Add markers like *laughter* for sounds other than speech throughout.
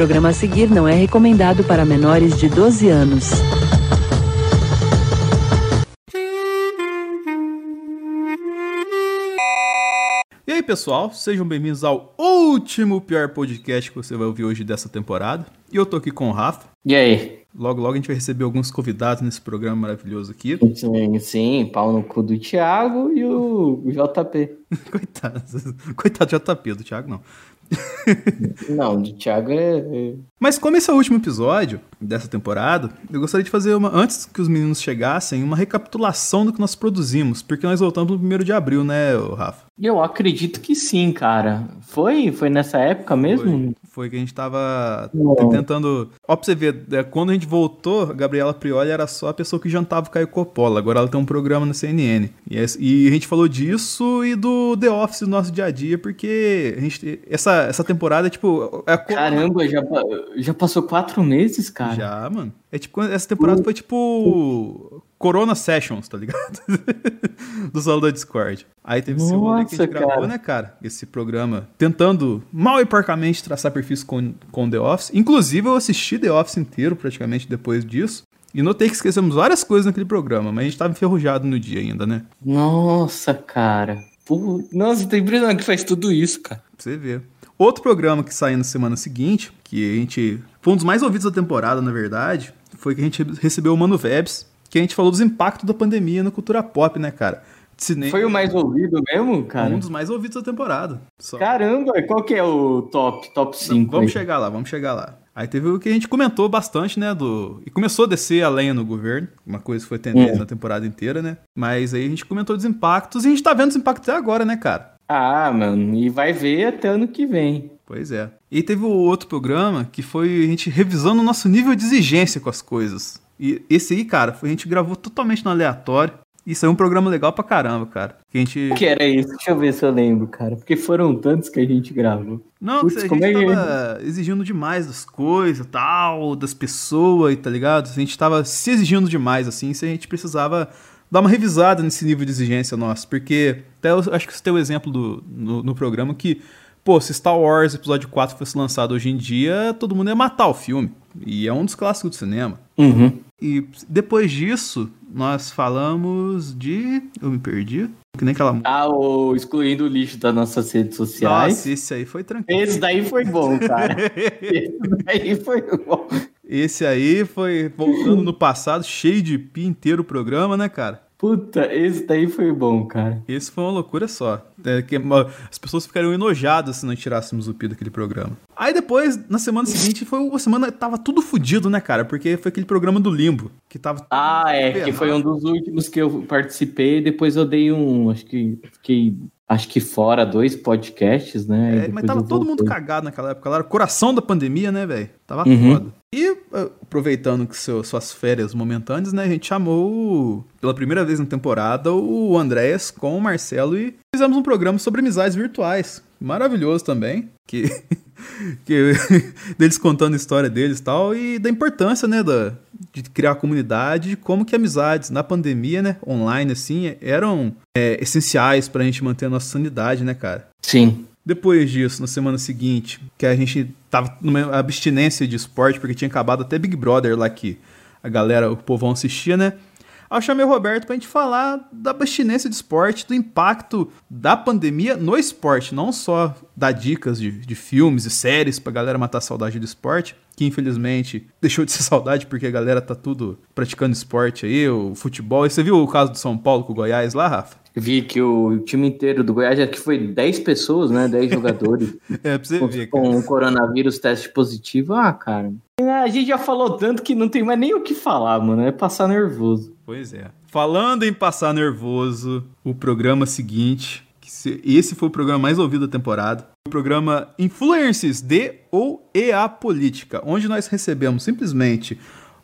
programa a seguir não é recomendado para menores de 12 anos. E aí, pessoal, sejam bem-vindos ao último pior podcast que você vai ouvir hoje dessa temporada. E eu tô aqui com o Rafa. E aí? Logo, logo a gente vai receber alguns convidados nesse programa maravilhoso aqui. Sim, sim pau no cu do Thiago e o JP. *laughs* Coitado, *laughs* coitado do JP, do Thiago não. *laughs* Não, de Thiago é, é. Mas como esse é o último episódio dessa temporada, eu gostaria de fazer uma, antes que os meninos chegassem, uma recapitulação do que nós produzimos, porque nós voltamos no primeiro de abril, né, Rafa? Eu acredito que sim, cara. Foi? Foi nessa época mesmo? Foi, foi que a gente tava tentando. Ó, pra você ver, é, quando a gente voltou, a Gabriela Prioli era só a pessoa que jantava com Caio Coppola. Agora ela tem um programa na CNN. E, e, a gente falou disso e do The Office do nosso dia a dia, porque a gente, essa, essa temporada, tipo. É Caramba, já, já passou quatro meses, cara. Já, mano. É tipo, essa temporada foi tipo. Corona Sessions, tá ligado? *laughs* do salão da Discord. Aí teve esse rolê que a gente cara. gravou, né, cara? Esse programa tentando mal e porcamente traçar perfis com, com The Office. Inclusive, eu assisti The Office inteiro praticamente depois disso. E notei que esquecemos várias coisas naquele programa, mas a gente tava enferrujado no dia ainda, né? Nossa, cara. Pô, nossa, tem impressão que faz tudo isso, cara. Pra você ver. Outro programa que saiu na semana seguinte, que a gente. Foi um dos mais ouvidos da temporada, na verdade, foi que a gente recebeu o Mano Vebs, que a gente falou dos impactos da pandemia na cultura pop, né, cara? Cinema. Foi o mais ouvido mesmo, cara? Um dos mais ouvidos da temporada. Só. Caramba, qual que é o top, top 5? vamos aí? chegar lá, vamos chegar lá. Aí teve o que a gente comentou bastante, né, do... E começou a descer a lenha no governo, uma coisa que foi tendência hum. na temporada inteira, né? Mas aí a gente comentou dos impactos e a gente tá vendo os impactos até agora, né, cara? Ah, mano, e vai ver até ano que vem. Pois é. E teve o outro programa que foi a gente revisando o nosso nível de exigência com as coisas. E esse aí, cara, a gente gravou totalmente no aleatório. Isso é um programa legal pra caramba, cara. Que a gente... que era isso? Deixa eu ver se eu lembro, cara. Porque foram tantos que a gente gravou. Não, Puts, a gente é tava é? exigindo demais das coisas, tal, das pessoas, tá ligado? A gente tava se exigindo demais, assim, se a gente precisava dar uma revisada nesse nível de exigência nosso. Porque até eu acho que você tem o exemplo do, no, no programa que, pô, se Star Wars Episódio 4 fosse lançado hoje em dia, todo mundo ia matar o filme. E é um dos clássicos do cinema. Uhum. E depois disso, nós falamos de. Eu me perdi. Que nem aquela. Ah, o excluindo o lixo das nossas redes sociais. Nossa, esse aí foi tranquilo. Esse daí foi bom, cara. *laughs* esse daí foi bom. Esse aí foi voltando no passado, cheio de pi inteiro o programa, né, cara? Puta, esse daí foi bom, cara. Esse foi uma loucura só. É, que, as pessoas ficariam enojadas se não tirássemos o pi daquele programa. Aí depois, na semana seguinte, foi uma semana tava tudo fodido, né, cara? Porque foi aquele programa do Limbo, que tava. Ah, é, que foi um dos últimos que eu participei, depois eu dei um. Acho que fiquei acho que fora dois podcasts, né? É, mas tava todo mundo cagado naquela época. Lá era o coração da pandemia, né, velho? Tava uhum. foda. E uh, aproveitando que seu, suas férias momentâneas, né, a gente chamou pela primeira vez na temporada o Andréas com o Marcelo e fizemos um programa sobre amizades virtuais. Maravilhoso também. Que *laughs* que, *laughs* deles contando a história deles e tal, e da importância, né, da, de criar comunidade, como que amizades na pandemia, né, online, assim, eram é, essenciais pra gente manter a nossa sanidade, né, cara? Sim. Depois disso, na semana seguinte, que a gente tava numa abstinência de esporte, porque tinha acabado até Big Brother lá que a galera, o povão assistia, né? Aí eu chamei o Roberto pra gente falar da abstinência de esporte, do impacto da pandemia no esporte, não só dar dicas de, de filmes e séries pra galera matar a saudade do esporte, que infelizmente deixou de ser *laughs* saudade porque a galera tá tudo praticando esporte aí, o futebol. E você viu o caso do São Paulo com o Goiás lá, Rafa? Vi que o time inteiro do Goiás, que foi 10 pessoas, né? 10 jogadores. *laughs* é, pra você com, ver. Com o coronavírus teste positivo. Ah, cara. A gente já falou tanto que não tem mais nem o que falar, mano. É passar nervoso. Pois é. Falando em passar nervoso, o programa seguinte, esse foi o programa mais ouvido da temporada, o programa Influencers de ou e a Política, onde nós recebemos simplesmente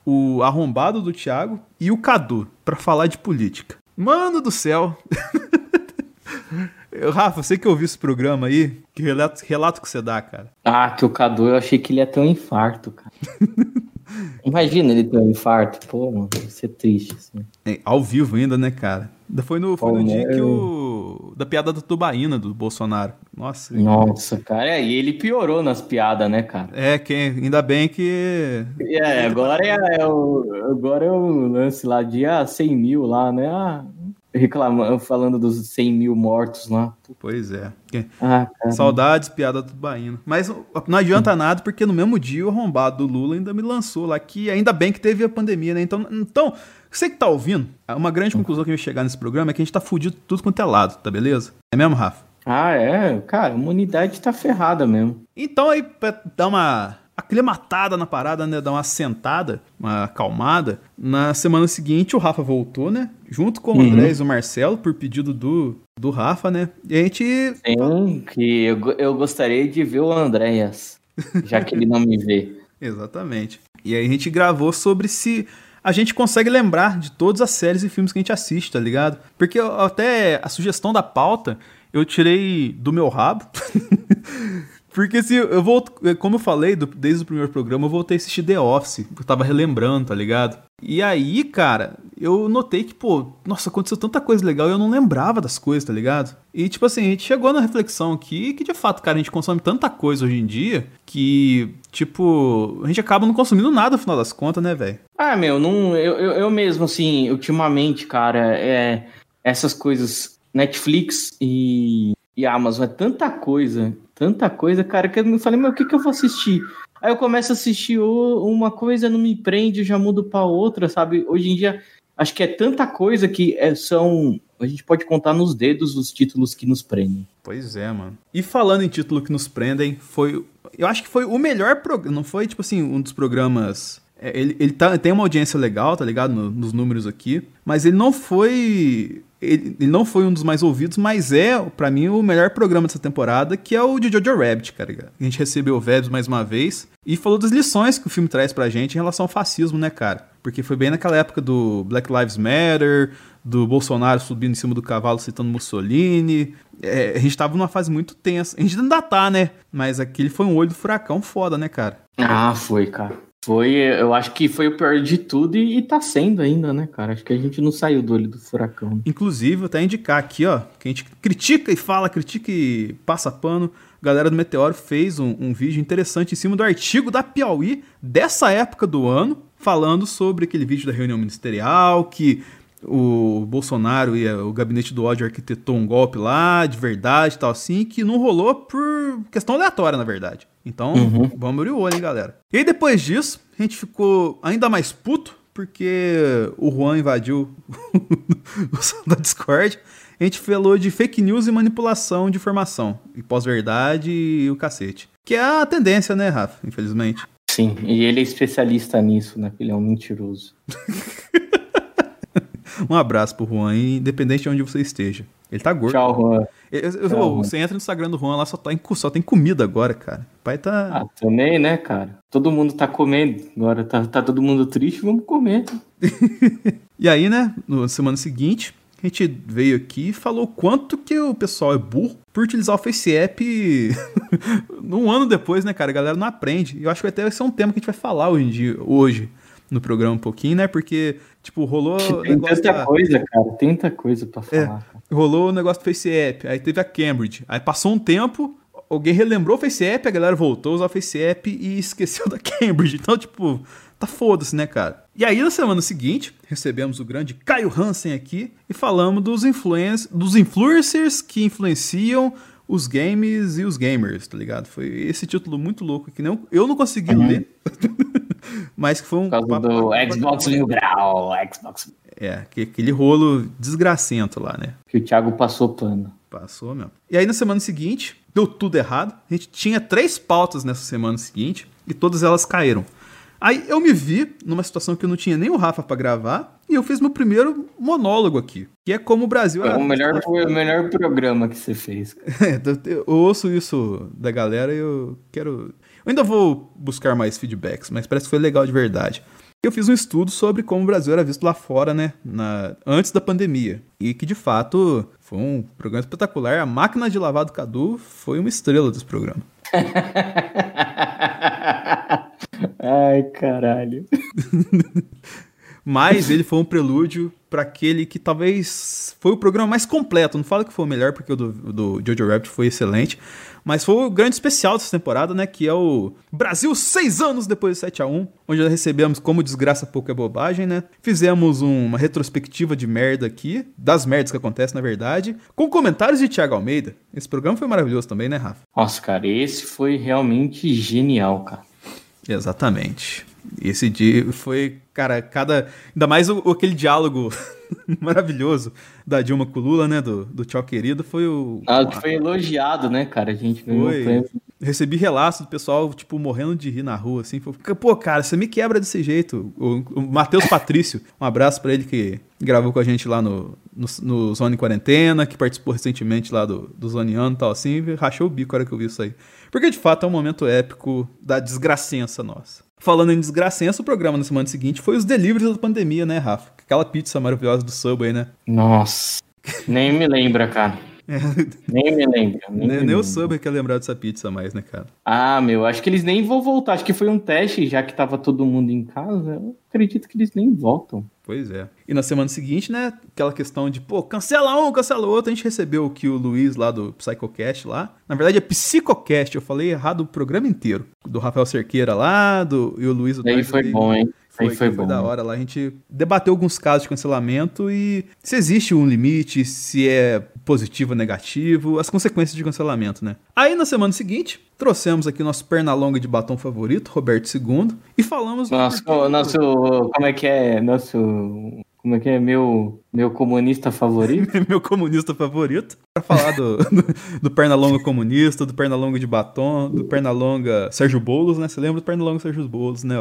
o arrombado do Thiago e o Cadu para falar de política. Mano do céu! *laughs* Rafa, você que ouviu esse programa aí, que relato, relato que você dá, cara? Ah, que o Cadu, eu achei que ele ia ter um infarto, cara. *laughs* Imagina ele ter um infarto. Pô, mano, deve ser triste. Assim. É, ao vivo ainda, né, cara? Ainda foi no, foi no dia que o. Da piada do Tubaína do Bolsonaro. Nossa. Nossa, cara. É, e ele piorou nas piadas, né, cara? É, quem, ainda bem que. É, agora é, é o, agora é o lance lá, dia 100 mil lá, né? Ah, reclamando, falando dos 100 mil mortos lá. Pois é. Ah, Saudades, piada do Baíno. Mas não adianta nada, porque no mesmo dia o arrombado do Lula ainda me lançou lá, que ainda bem que teve a pandemia, né? Então, então você que tá ouvindo, uma grande conclusão que eu ia chegar nesse programa é que a gente tá fudido tudo quanto é lado, tá beleza? É mesmo, Rafa? Ah, é? Cara, a humanidade tá ferrada mesmo. Então aí, pra dar uma aclimatada na parada, né? Dar uma sentada, uma acalmada. Na semana seguinte, o Rafa voltou, né? Junto com o uhum. Andrés e o Marcelo, por pedido do, do Rafa, né? E a gente. Sim, que eu, eu gostaria de ver o Andréas, já que ele não me vê. *laughs* Exatamente. E aí a gente gravou sobre se a gente consegue lembrar de todas as séries e filmes que a gente assiste, tá ligado? Porque até a sugestão da pauta eu tirei do meu rabo. *laughs* Porque se eu volto, como eu falei do, desde o primeiro programa, eu voltei a assistir The Office, eu tava relembrando, tá ligado? E aí, cara, eu notei que, pô, nossa, aconteceu tanta coisa legal e eu não lembrava das coisas, tá ligado? E, tipo assim, a gente chegou na reflexão aqui que, de fato, cara, a gente consome tanta coisa hoje em dia que, tipo, a gente acaba não consumindo nada no final das contas, né, velho? Ah, meu, não, eu, eu, eu mesmo, assim, ultimamente, cara, é, essas coisas, Netflix e, e Amazon, é tanta coisa tanta coisa, cara, que eu falei, mas o que, que eu vou assistir? Aí eu começo a assistir uma coisa, não me prende, já mudo para outra, sabe? Hoje em dia, acho que é tanta coisa que é, são. A gente pode contar nos dedos os títulos que nos prendem. Pois é, mano. E falando em título que nos prendem, foi. Eu acho que foi o melhor programa. Não foi, tipo assim, um dos programas. É, ele, ele tá, tem uma audiência legal, tá ligado? No, nos números aqui. Mas ele não foi ele, ele, não foi um dos mais ouvidos, mas é, para mim, o melhor programa dessa temporada, que é o de Jojo Rabbit, cara. A gente recebeu o Vebs mais uma vez e falou das lições que o filme traz pra gente em relação ao fascismo, né, cara? Porque foi bem naquela época do Black Lives Matter, do Bolsonaro subindo em cima do cavalo citando Mussolini. É, a gente tava numa fase muito tensa. A gente ainda tá, né? Mas aquele foi um olho do furacão foda, né, cara? Ah, foi, cara. Foi, eu acho que foi o pior de tudo e, e tá sendo ainda, né, cara? Acho que a gente não saiu do olho do furacão. Inclusive, vou até indicar aqui, ó, que a gente critica e fala, critica e passa pano. A galera do Meteoro fez um, um vídeo interessante em cima do artigo da Piauí dessa época do ano, falando sobre aquele vídeo da reunião ministerial, que o Bolsonaro e o gabinete do ódio arquitetou um golpe lá, de verdade e tal assim, que não rolou por questão aleatória, na verdade. Então, uhum. vamos abrir o olho, hein, galera. E aí, depois disso, a gente ficou ainda mais puto, porque o Juan invadiu *laughs* o da Discord. A gente falou de fake news e manipulação de informação, e pós-verdade e o cacete. Que é a tendência, né, Rafa? Infelizmente. Sim, e ele é especialista nisso, né? Ele é um mentiroso. *laughs* *laughs* um abraço pro Juan, independente de onde você esteja. Ele tá gordo. Tchau, Juan. Eu, eu, Tchau, você entra no Instagram do Juan, lá só, tá em, só tem comida agora, cara. O pai tá. Ah, também, né, cara? Todo mundo tá comendo. Agora tá, tá todo mundo triste, vamos comer. *laughs* e aí, né, na semana seguinte, a gente veio aqui e falou quanto que o pessoal é burro por utilizar o Face App *laughs* um ano depois, né, cara? A galera não aprende. Eu acho que até vai ser um tema que a gente vai falar hoje em dia, hoje no programa um pouquinho, né? Porque, tipo, rolou. Tem tanta da... coisa, cara. Tem tanta coisa pra é, falar. É, rolou o negócio do Face App, aí teve a Cambridge. Aí passou um tempo, alguém relembrou o Face App, a galera voltou a usar o Face App e *laughs* esqueceu da Cambridge. Então, tipo, tá foda-se, né, cara? E aí, na semana seguinte, recebemos o grande Caio Hansen aqui e falamos dos, influence... dos influencers que influenciam os games e os gamers, tá ligado? Foi esse título muito louco que não, eu não consegui uhum. ler. *laughs* Mas que foi um. Por causa do Xbox Mil Grau, Xbox. É, aquele rolo desgracento lá, né? Que o Thiago passou pano. Passou mesmo. E aí na semana seguinte, deu tudo errado. A gente tinha três pautas nessa semana seguinte e todas elas caíram. Aí eu me vi numa situação que eu não tinha nem o Rafa para gravar e eu fiz meu primeiro monólogo aqui, que é como o Brasil era. o melhor, foi o melhor programa que você fez. É, *laughs* eu ouço isso da galera e eu quero. Eu ainda vou buscar mais feedbacks, mas parece que foi legal de verdade. Eu fiz um estudo sobre como o Brasil era visto lá fora, né? Na, antes da pandemia. E que de fato foi um programa espetacular. A máquina de lavar do Cadu foi uma estrela desse programa. *laughs* Ai, caralho. *laughs* Mas ele foi um prelúdio para aquele que talvez foi o programa mais completo. Não falo que foi o melhor, porque o do, do Jojo Rabbit foi excelente. Mas foi o grande especial dessa temporada, né? Que é o Brasil seis anos depois do 7 a 1 onde nós recebemos como desgraça pouco é bobagem, né? Fizemos um, uma retrospectiva de merda aqui, das merdas que acontecem, na verdade, com comentários de Thiago Almeida. Esse programa foi maravilhoso também, né, Rafa? Nossa, cara, esse foi realmente genial, cara. Exatamente. Esse dia foi, cara, cada. Ainda mais o, aquele diálogo *laughs* maravilhoso da Dilma com o Lula, né? Do, do Tchau Querido, foi o. Ah, foi elogiado, né, cara? A gente foi. Recebi relatos do pessoal, tipo, morrendo de rir na rua, assim. Foi, Pô, cara, você me quebra desse jeito. O, o Matheus Patrício, um abraço para ele que gravou com a gente lá no, no, no, Zone Quarentena, que participou recentemente lá do, do Zoneano e tal, assim. Rachou o bico na hora que eu vi isso aí. Porque, de fato, é um momento épico da desgracença nossa. Falando em desgracença, o programa na semana seguinte foi os deliveries da pandemia, né, Rafa? Aquela pizza maravilhosa do Subway, né? Nossa, nem me lembra, cara. É. *laughs* Nem me lembro. Nem, nem, nem o Subway quer lembrar dessa pizza mais, né, cara? Ah, meu, acho que eles nem vão voltar. Acho que foi um teste, já que tava todo mundo em casa. Eu acredito que eles nem voltam. Pois é. E na semana seguinte, né, aquela questão de, pô, cancela um, cancela outro, a gente recebeu que o Luiz lá do Psychocast lá. Na verdade é Psicocast, eu falei errado o programa inteiro. Do Rafael Cerqueira lá, do, e o Luiz... Aí foi bom, hein? Foi, foi, foi da hora lá. A gente debateu alguns casos de cancelamento e se existe um limite, se é positivo ou negativo, as consequências de cancelamento, né? Aí na semana seguinte, trouxemos aqui nosso pernalonga de batom favorito, Roberto II, e falamos. Nosso, nosso. Como é que é? Nosso. Como é que é? Meu, meu comunista favorito? *laughs* meu comunista favorito. Pra falar do, *laughs* do, do Pernalonga comunista, do Pernalonga de batom, do Pernalonga Sérgio Boulos, né? Você lembra do Pernalonga Sérgio Boulos, né?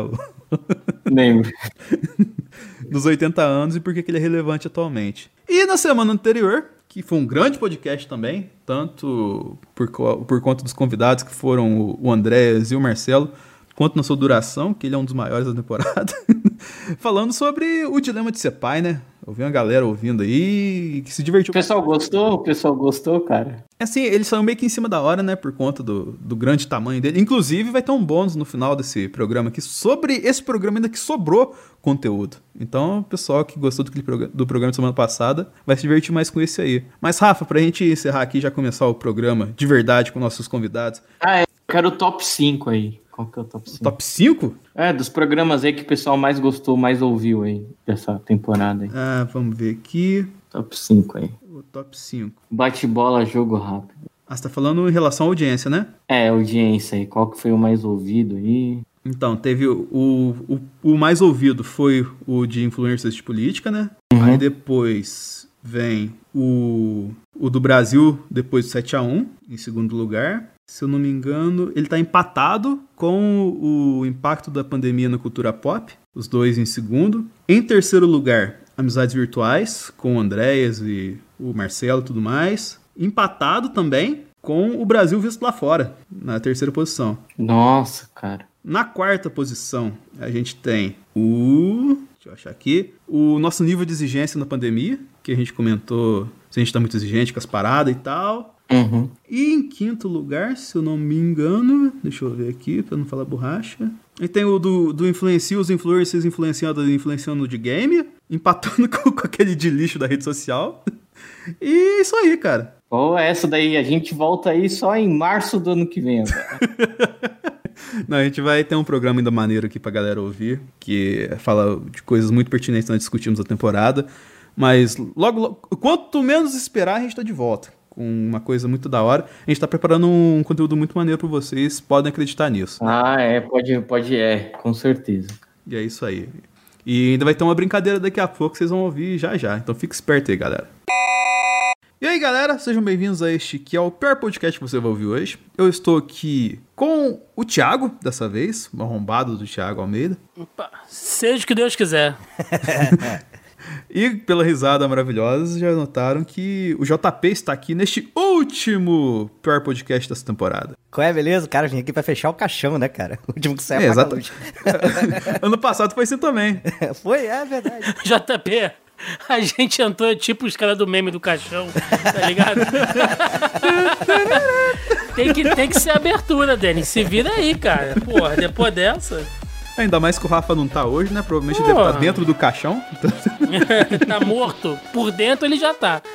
Lembro. *laughs* Dos 80 anos e por que ele é relevante atualmente. E na semana anterior, que foi um grande podcast também, tanto por, por conta dos convidados que foram o Andrés e o Marcelo, quanto na sua duração, que ele é um dos maiores da temporada, *laughs* falando sobre o dilema de ser pai, né? Eu vi uma galera ouvindo aí que se divertiu. O pessoal gostou? O pessoal gostou, cara? É assim, eles são meio que em cima da hora, né? Por conta do, do grande tamanho dele. Inclusive, vai ter um bônus no final desse programa aqui sobre esse programa ainda que sobrou conteúdo. Então, o pessoal que gostou do, do programa de semana passada vai se divertir mais com esse aí. Mas, Rafa, pra gente encerrar aqui e já começar o programa de verdade com nossos convidados. Ah, é. Eu quero o top 5 aí. Qual que é o top 5? Top 5? É, dos programas aí que o pessoal mais gostou, mais ouviu aí, dessa temporada aí. Ah, vamos ver aqui. Top 5 aí. O top 5. Bate-bola, jogo rápido. Ah, você tá falando em relação à audiência, né? É, audiência aí. Qual que foi o mais ouvido aí? Então, teve o, o, o mais ouvido foi o de influências de política, né? Uhum. Aí depois vem o, o do Brasil, depois do 7 a 1 em segundo lugar se eu não me engano, ele está empatado com o impacto da pandemia na cultura pop, os dois em segundo. Em terceiro lugar, Amizades Virtuais, com o Andréas e o Marcelo e tudo mais. Empatado também com o Brasil visto lá fora, na terceira posição. Nossa, cara. Na quarta posição, a gente tem o. Deixa eu achar aqui. O nosso nível de exigência na pandemia, que a gente comentou se a gente está muito exigente com as paradas e tal. Uhum. E em quinto lugar, se eu não me engano, deixa eu ver aqui para não falar borracha. E tem o do, do influencia os influencers influenciando, influenciando de game, empatando *laughs* com, com aquele de lixo da rede social. E isso aí, cara. Pô, essa daí a gente volta aí só em março do ano que vem. *laughs* Não, a gente vai ter um programa ainda maneiro aqui pra galera ouvir, que fala de coisas muito pertinentes que nós discutimos a temporada. Mas logo, logo, quanto menos esperar, a gente tá de volta uma coisa muito da hora. A gente tá preparando um conteúdo muito maneiro para vocês, podem acreditar nisso. Ah, é, pode, pode, é, com certeza. E é isso aí. E ainda vai ter uma brincadeira daqui a pouco, vocês vão ouvir já já. Então fique esperto aí, galera. E aí, galera, sejam bem-vindos a este que é o pior podcast que você vai ouvir hoje. Eu estou aqui com o Thiago, dessa vez, o arrombado do Thiago Almeida. Opa, seja o que Deus quiser. *laughs* E pela risada maravilhosa, já notaram que o JP está aqui neste último pior podcast dessa temporada. Qual é, beleza? Cara, vim aqui pra fechar o caixão, né, cara? *laughs* O último que saiu é, exatamente. *laughs* ano passado foi assim também. *laughs* foi, é verdade. JP, a gente entrou tipo os caras do meme do caixão, tá ligado? tem, que, tem que ser abertura, Denis. Se vira aí, cara. Porra, depois dessa. Ainda mais que o Rafa não tá hoje, né? Provavelmente ele deve estar Porra. dentro do caixão. *laughs* Tá morto. Por dentro ele já tá. *laughs*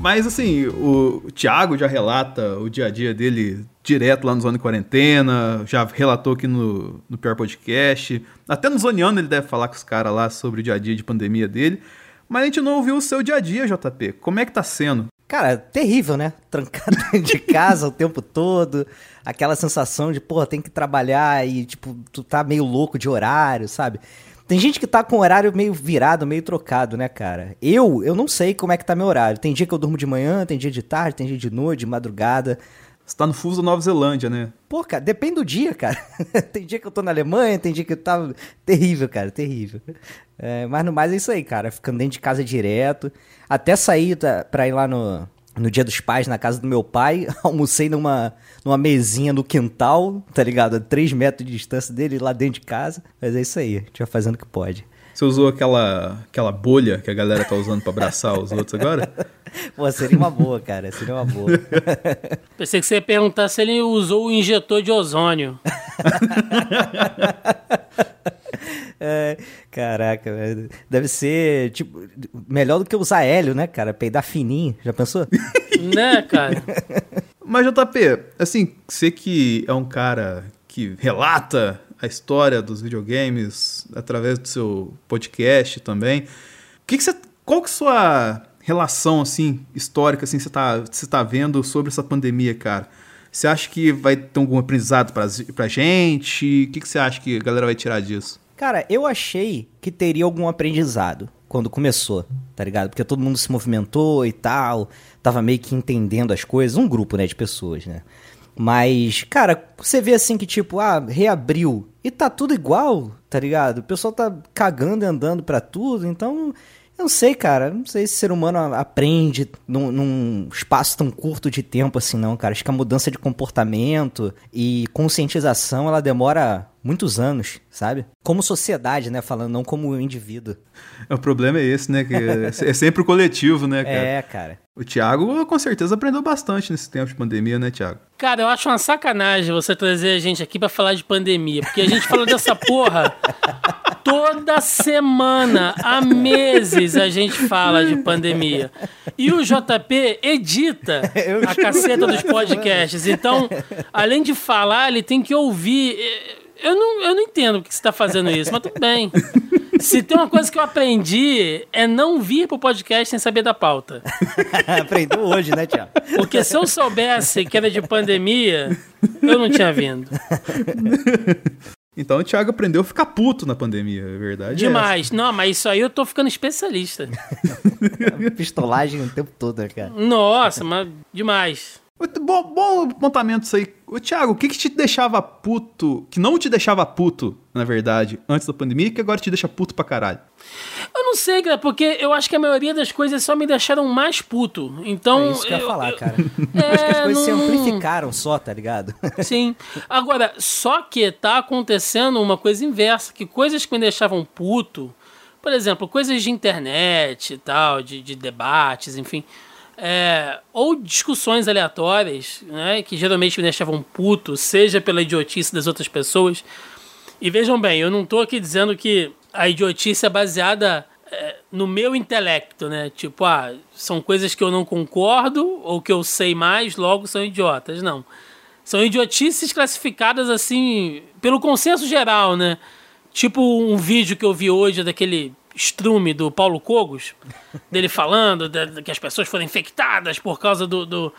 Mas assim, o Thiago já relata o dia a dia dele direto lá no Zona de Quarentena, já relatou aqui no, no Pior Podcast. Até no Zoneando ele deve falar com os caras lá sobre o dia a dia de pandemia dele. Mas a gente não ouviu o seu dia a dia, JP. Como é que tá sendo? Cara, terrível, né? *laughs* Trancado de casa o tempo todo. Aquela sensação de, pô, tem que trabalhar e, tipo, tu tá meio louco de horário, sabe? Tem gente que tá com o horário meio virado, meio trocado, né, cara? Eu, eu não sei como é que tá meu horário. Tem dia que eu durmo de manhã, tem dia de tarde, tem dia de noite, de madrugada. Você tá no fuso Nova Zelândia, né? Pô, cara, depende do dia, cara. *laughs* tem dia que eu tô na Alemanha, tem dia que eu tava. Terrível, cara, terrível. É, mas no mais é isso aí, cara. Ficando dentro de casa direto. Até sair tá, pra ir lá no, no dia dos pais, na casa do meu pai. *laughs* Almocei numa, numa mesinha no quintal, tá ligado? A 3 metros de distância dele, lá dentro de casa. Mas é isso aí, a gente vai fazendo o que pode. Você usou aquela, aquela bolha que a galera tá usando pra abraçar os outros agora? *laughs* Pô, seria uma boa, cara. Seria uma boa. *laughs* Pensei que você ia perguntar se ele usou o injetor de ozônio. É, caraca, velho. deve ser, tipo, melhor do que usar hélio, né, cara? Peidar fininho, já pensou? *laughs* né, cara? Mas, JP, assim, você que é um cara que relata a história dos videogames através do seu podcast também, o que, que você. Qual que é a sua relação, assim, histórica, assim, você tá, você tá vendo sobre essa pandemia, cara? Você acha que vai ter algum aprendizado pra, pra gente? O que, que você acha que a galera vai tirar disso? Cara, eu achei que teria algum aprendizado quando começou, tá ligado? Porque todo mundo se movimentou e tal, tava meio que entendendo as coisas, um grupo, né, de pessoas, né? Mas, cara, você vê assim que tipo, ah, reabriu e tá tudo igual, tá ligado? O pessoal tá cagando e andando pra tudo, então eu não sei, cara. Não sei se o ser humano aprende num, num espaço tão curto de tempo assim, não, cara. Acho que a mudança de comportamento e conscientização, ela demora muitos anos, sabe? Como sociedade, né? Falando, não como indivíduo. O problema é esse, né? Que é é sempre o coletivo, né, cara? É, cara. O Thiago, com certeza, aprendeu bastante nesse tempo de pandemia, né, Thiago? Cara, eu acho uma sacanagem você trazer a gente aqui pra falar de pandemia, porque a gente fala dessa porra toda semana, há meses a gente fala de pandemia. E o JP edita *laughs* Eu a caceta dos podcasts. Então, além de falar, ele tem que ouvir. Eu não, eu não entendo por que você tá fazendo isso, mas tudo bem. Se tem uma coisa que eu aprendi é não vir pro podcast sem saber da pauta. *laughs* Aprendeu hoje, né, Tiago? Porque se eu soubesse que era de pandemia, eu não tinha vindo. Então o Thiago aprendeu a ficar puto na pandemia, é verdade. Demais. Não, mas isso aí eu tô ficando especialista. *laughs* Pistolagem o tempo todo, né, cara? Nossa, mas demais. Muito Bom, bom apontamento isso aí. Ô, Thiago, o que, que te deixava puto, que não te deixava puto, na verdade, antes da pandemia, e que agora te deixa puto pra caralho? Eu não sei, cara, porque eu acho que a maioria das coisas só me deixaram mais puto. Então. É isso que eu ia falar, cara. *laughs* É, Acho que as coisas se não- amplificaram só, tá ligado? *laughs* Sim. Agora, só que tá acontecendo uma coisa inversa, que coisas que me deixavam puto, por exemplo, coisas de internet e tal, de, de debates, enfim, é, ou discussões aleatórias, né, que geralmente me deixavam puto, seja pela idiotice das outras pessoas. E vejam bem, eu não tô aqui dizendo que a idiotice é baseada é, no meu intelecto, né? Tipo, ah, são coisas que eu não concordo ou que eu sei mais, logo são idiotas. Não. São idiotices classificadas assim pelo consenso geral, né? Tipo um vídeo que eu vi hoje daquele estrume do Paulo Cogos, dele falando da- da- que as pessoas foram infectadas por causa do, do,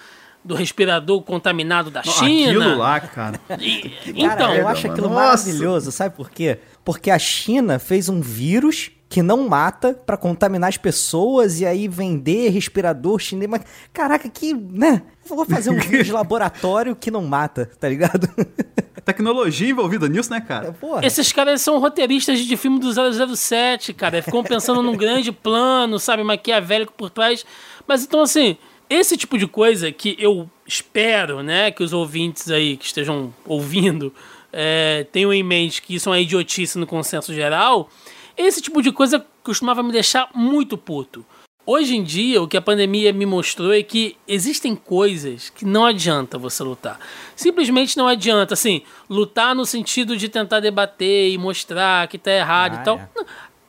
do respirador contaminado da Não, China. Aquilo lá, cara. E- Cara, então, eu acho aquilo Nossa. maravilhoso, sabe por quê? Porque a China fez um vírus que não mata pra contaminar as pessoas e aí vender respirador chinês. Mas, caraca, que, né? Vou fazer um *laughs* vírus de laboratório que não mata, tá ligado? *laughs* Tecnologia envolvida nisso, né, cara? Porra. Esses caras são roteiristas de filme do 007, cara. Ficam pensando num *laughs* grande plano, sabe, maquiavélico por trás. Mas então, assim, esse tipo de coisa que eu espero, né, que os ouvintes aí que estejam ouvindo é, tenham em mente que isso é uma idiotice no consenso geral, esse tipo de coisa costumava me deixar muito puto. Hoje em dia, o que a pandemia me mostrou é que existem coisas que não adianta você lutar. Simplesmente não adianta, assim, lutar no sentido de tentar debater e mostrar que tá errado Ah, e tal. é.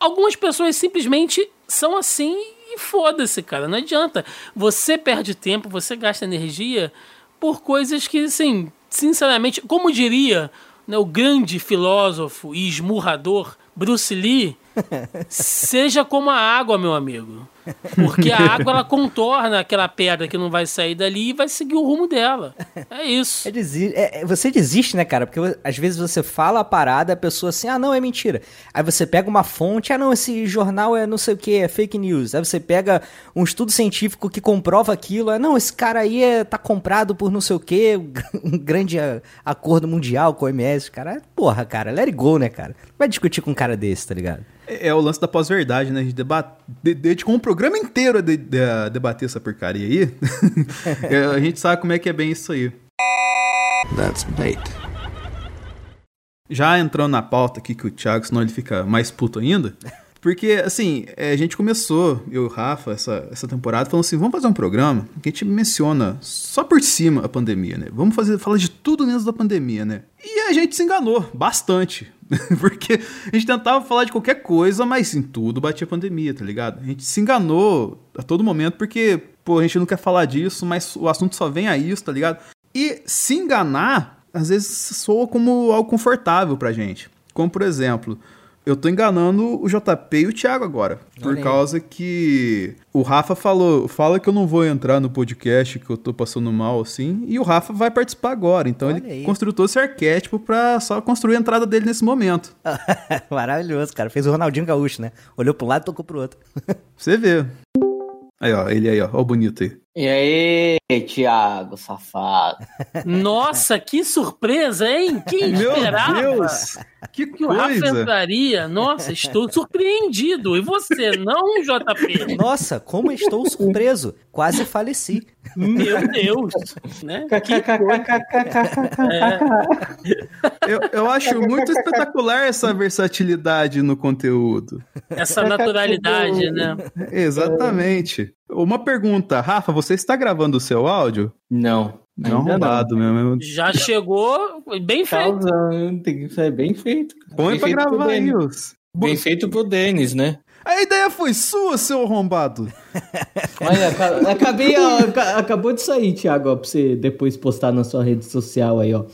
Algumas pessoas simplesmente são assim e foda-se, cara. Não adianta. Você perde tempo, você gasta energia por coisas que, assim, sinceramente, como diria né, o grande filósofo e esmurrador Bruce Lee, *laughs* seja como a água, meu amigo. Porque a água ela contorna aquela pedra que não vai sair dali e vai seguir o rumo dela. É isso. É desi- é- é- você desiste, né, cara? Porque às vezes você fala a parada, a pessoa assim, ah, não, é mentira. Aí você pega uma fonte, ah, não, esse jornal é não sei o que, é fake news. Aí você pega um estudo científico que comprova aquilo, ah, não, esse cara aí é, tá comprado por não sei o que, *laughs* um grande acordo mundial com a OMS. Cara, porra, cara, let it go, né, cara? Não vai discutir com um cara desse, tá ligado? É, é o lance da pós-verdade, né? A gente debate, de, dedicou um programa inteiro a, de- a debater essa porcaria aí. *laughs* É, a gente sabe como é que é bem isso aí. That's bait. Já entrando na pauta aqui que o Thiago, senão ele fica mais puto ainda. Porque, assim, é, a gente começou, eu e o Rafa, essa, essa temporada, falando assim: vamos fazer um programa que a gente menciona só por cima a pandemia, né? Vamos fazer, falar de tudo menos da pandemia, né? E a gente se enganou bastante. *laughs* Porque a gente tentava falar de qualquer coisa, mas em tudo batia pandemia, tá ligado? A gente se enganou a todo momento porque, pô, a gente não quer falar disso, mas o assunto só vem a isso, tá ligado? E se enganar, às vezes soa como algo confortável pra gente. Como, por exemplo, eu tô enganando o JP e o Thiago agora. Por Olha aí. causa que o Rafa falou, fala que eu não vou entrar no podcast, que eu tô passando mal assim, e o Rafa vai participar agora. Então Olha ele aí. construiu todo esse arquétipo pra só construir a entrada dele nesse momento. *laughs* Maravilhoso, cara. Fez o Ronaldinho Gaúcho, né? Olhou pro lado e tocou pro outro. *laughs* Você ver. Aí, ó, ele aí, ó, ó o bonito aí. E aí, Thiago, safado. Nossa, que surpresa, hein? Quem Meu esperava? Deus! Que Que o Rafa entraria. Nossa, estou surpreendido. E você, não, JP? Nossa, como estou surpreso. Quase faleci. Meu Deus. Né? *laughs* Que Eu, eu acho muito espetacular essa versatilidade no conteúdo. Essa naturalidade, né? Exatamente. Uma pergunta, Rafa, você está gravando o seu áudio? Não. Não ainda roubado mesmo. Já chegou bem Tá feito. usando, tem que ser bem feito. Põe bem pra feito gravar aí. Os- Bem feito pro Denis, né? A ideia foi sua, seu arrombado. *laughs* Olha, aca- acabei, acabou de sair, Thiago, ó, pra você depois postar na sua rede social aí, ó.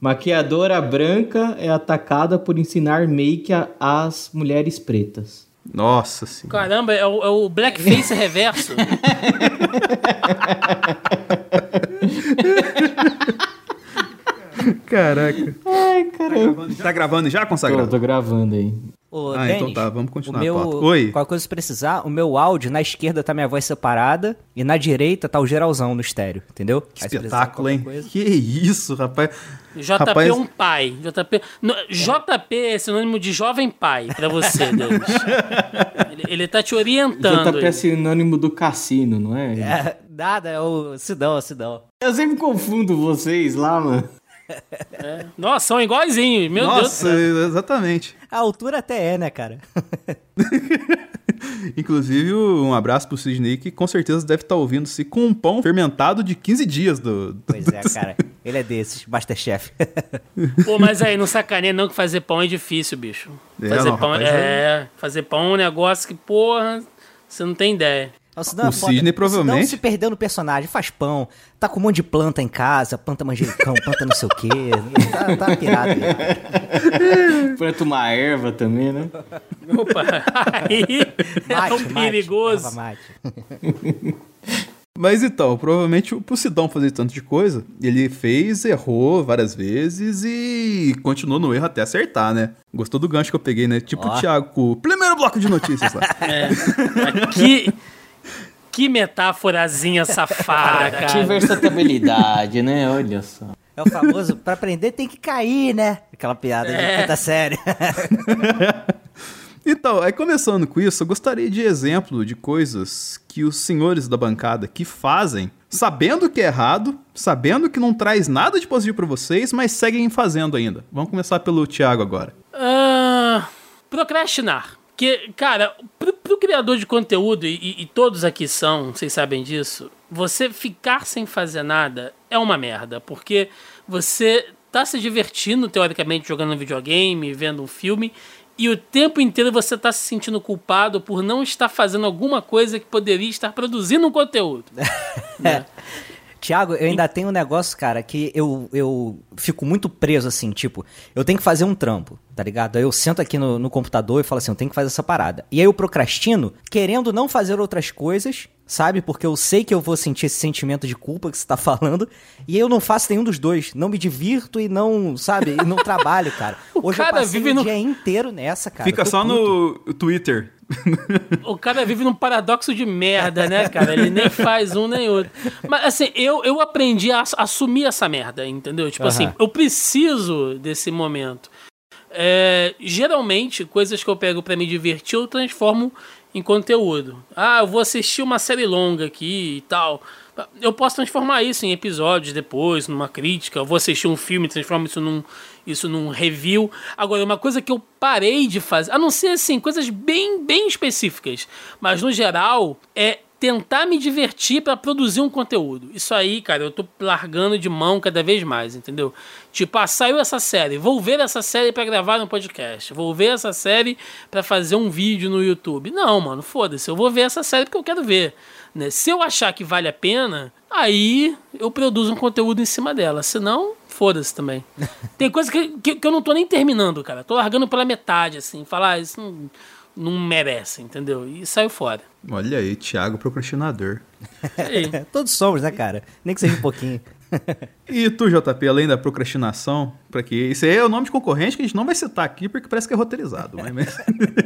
Maquiadora branca é atacada por ensinar make às mulheres pretas. Nossa senhora. Caramba, é o, é o blackface *laughs* reverso. Caraca. Ai, caramba. Tá gravando já, Tô, consagrado? tô gravando aí. Ô, Ah, Denis, então tá, vamos continuar o meu. Oi. Qualquer coisa que precisar, o meu áudio, na esquerda tá minha voz separada e na direita tá o geralzão no estéreo, entendeu? Que Aí se espetáculo, hein? coisa- Que isso, rapaz. JP Rapaz- é um pai. JP, no- JP é sinônimo de jovem pai pra você, Denis. *laughs* ele, ele tá te orientando. JP é sinônimo do cassino, não é? É, nada, é o Sidão, é o Sidão. Eu sempre confundo vocês lá, mano. Nossa, são iguaizinhos. Meu Deus. Nossa, exatamente. A altura até é, né, cara? *laughs* Inclusive, um abraço pro Sidney, que com certeza deve estar ouvindo-se com um pão fermentado de 15 dias do. do- Pois é, cara. Ele é desses, Masterchef. *laughs* Pô, mas aí, não sacaneia não que fazer pão é difícil, bicho. É, Fazer não, pão rapaz, é... Fazer pão é um negócio que, porra, você não tem ideia. O, Sidão O Sidney, provavelmente- O Sidão se perdeu no personagem, faz pão, tá com um monte de planta em casa, planta manjericão, *laughs* planta não sei o quê. Tá, tá pirado aí. *laughs* Planta uma erva também, né? Opa, *laughs* aí é Mate, um mate, perigoso. mate. Mas então, provavelmente pro Sidão fazer tanto de coisa, ele fez, errou várias vezes e continuou no erro até acertar, né? Gostou do gancho que eu peguei, né? Tipo Ó. o Thiago com o primeiro bloco de notícias lá. É. Que, que metáforazinha *laughs* safada, Que cara. versatilidade, né? Olha só. É o famoso, pra aprender tem que cair, né? Aquela piada É. de quinta série. *laughs* Então, aí começando com isso, eu gostaria de exemplo de coisas que os senhores da bancada que fazem, sabendo que é errado, sabendo que não traz nada de positivo pra vocês, mas seguem fazendo ainda. Vamos começar pelo Thiago agora. Ah, procrastinar. Que, cara, pro, pro criador de conteúdo, e, e todos aqui são, vocês sabem disso, você ficar sem fazer nada é uma merda. Porque você tá se divertindo, teoricamente, jogando um videogame, vendo um filme, e o tempo inteiro você tá se sentindo culpado por não estar fazendo alguma coisa que poderia estar produzindo um conteúdo. *laughs* né? Tiago, eu ainda tenho um negócio, cara, que eu, eu fico muito preso, assim, tipo, eu tenho que fazer um trampo, tá ligado? Aí eu sento aqui no, no computador e falo assim, eu tenho que fazer essa parada. E aí eu procrastino, querendo não fazer outras coisas, sabe? Porque eu sei que eu vou sentir esse sentimento de culpa que você tá falando, e aí eu não faço nenhum dos dois. Não me divirto e não, sabe? E não trabalho, cara. *laughs* Hoje cara eu passei vive o no- dia inteiro nessa, cara. Fica só puto. no Twitter. O cara vive num paradoxo de merda, né, cara? Ele nem faz um nem outro. Mas, assim, eu, eu aprendi a ass- assumir essa merda, entendeu? Tipo assim, Aham. eu preciso desse momento. É, geralmente, coisas que eu pego pra me divertir, eu transformo em conteúdo. Ah, eu vou assistir uma série longa aqui e tal. Eu posso transformar isso em episódios depois, numa crítica. Eu vou assistir um filme e transformo isso num, isso num review. Agora, uma coisa que eu parei de fazer, a não ser assim, coisas bem, bem específicas, mas no geral, é tentar me divertir pra produzir um conteúdo. Isso aí, cara, eu tô largando de mão cada vez mais, entendeu? Tipo, ah, saiu essa série, vou ver essa série pra gravar no podcast, vou ver essa série pra fazer um vídeo no YouTube. Não, mano, foda-se, eu vou ver essa série porque eu quero ver. Né? Se eu achar que vale a pena, aí eu produzo um conteúdo em cima dela. Senão, foda-se também. *laughs* Tem coisa que, que, que eu não tô nem terminando, cara. Tô largando pela metade, assim. Falar, ah, isso não, não merece, entendeu? E saiu fora. Olha aí, Thiago procrastinador. Aí. *laughs* Todos somos, né, cara? Nem que seja um pouquinho. E tu, JP, além da procrastinação, para que isso aí é o nome de concorrente que a gente não vai citar aqui porque parece que é roteirizado, mas,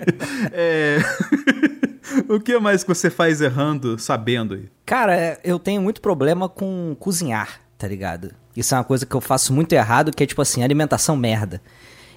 *laughs* É, o que mais que você faz errando, sabendo aí? Cara, é, eu tenho muito problema com cozinhar, tá ligado? Isso é uma coisa que eu faço muito errado, que é tipo assim, alimentação merda.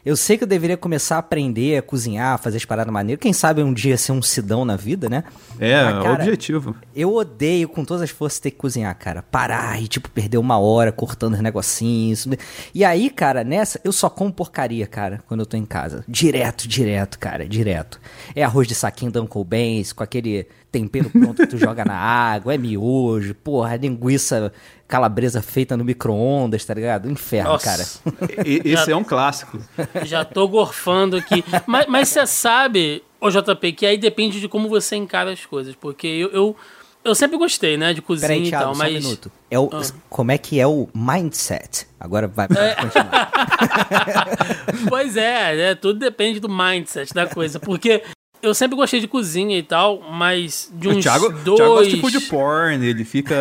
Eu sei que eu deveria começar a aprender a cozinhar, fazer as paradas maneiras. Quem sabe um dia ser um sidão na vida, né? É, Mas, cara, objetivo. Eu odeio com todas as forças ter que cozinhar, cara. Parar e, tipo, perder uma hora cortando os negocinhos. E aí, cara, nessa, eu só como porcaria, cara, quando eu tô em casa. Direto, direto, cara, direto. É arroz de saquinho da Uncle Ben's, com aquele tempero pronto que tu joga na *laughs* água, é miojo, porra, é linguiça calabresa feita no micro-ondas, tá ligado? Inferno, Nossa. cara. E- Esse é um clássico. Já tô gorfando aqui. Mas, mas você sabe, ô JP, que aí depende de como você encara as coisas. Porque eu, eu, eu sempre gostei, né, de cozinha Peraí, e tal, só mas. um minuto. É o, Como é que é o mindset? Agora vai, vai continuar. *laughs* Pois é, né? Tudo depende do mindset da coisa. Porque eu sempre gostei de cozinha e tal, mas de uns o Thiago, dois. Thiago gosta de food porn, ele fica.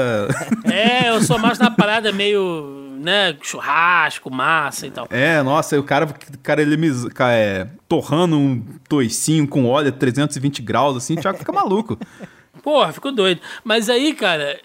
*laughs* É, eu sou mais na parada meio, né, churrasco, massa e tal. É, nossa, o cara, o cara ele ca- é, torrando um toicinho com óleo a 320 graus, assim, o Thiago fica maluco. *laughs* Porra, ficou doido. Mas aí, cara,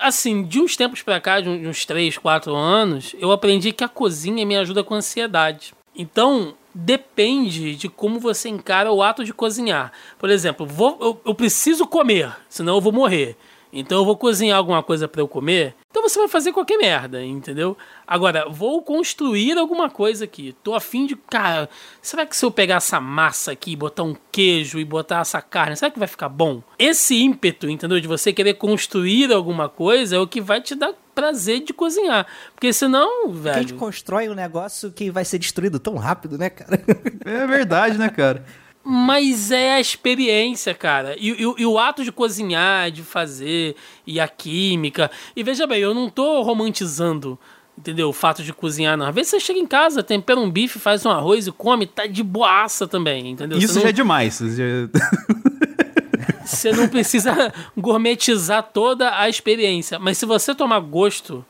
assim, de uns tempos pra cá, de uns- de uns 3, 4 anos, eu aprendi que a cozinha me ajuda com ansiedade. Então, depende de como você encara o ato de cozinhar. Por exemplo, vou- eu, eu preciso comer, senão eu vou morrer. Então eu vou cozinhar alguma coisa pra eu comer. Então você vai fazer qualquer merda, entendeu? Agora, vou construir alguma coisa aqui. Tô afim de. Cara, será que se eu pegar essa massa aqui, botar um queijo e botar essa carne, será que vai ficar bom? Esse ímpeto, entendeu? De você querer construir alguma coisa é o que vai te dar prazer de cozinhar. Porque senão, Porque a gente velho. constrói um negócio que vai ser destruído tão rápido, né, cara? É verdade, né, cara? Mas é a experiência, cara. E, e- e o ato de cozinhar, de fazer, e a química. E veja bem, eu não tô romantizando, entendeu? O fato de cozinhar, não. Às vezes você chega em casa, tempera um bife, faz um arroz e come, tá de boaça também, entendeu? Isso Você já não- é demais. já- *laughs* Você não precisa gourmetizar toda a experiência. Mas se você tomar gosto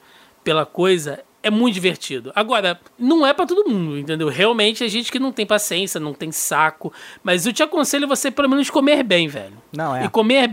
pela coisa, é muito divertido. Agora, não é pra todo mundo, entendeu? Realmente é gente que não tem paciência, não tem saco. Mas eu te aconselho você, pelo menos, comer bem, velho. Não, é. E comer,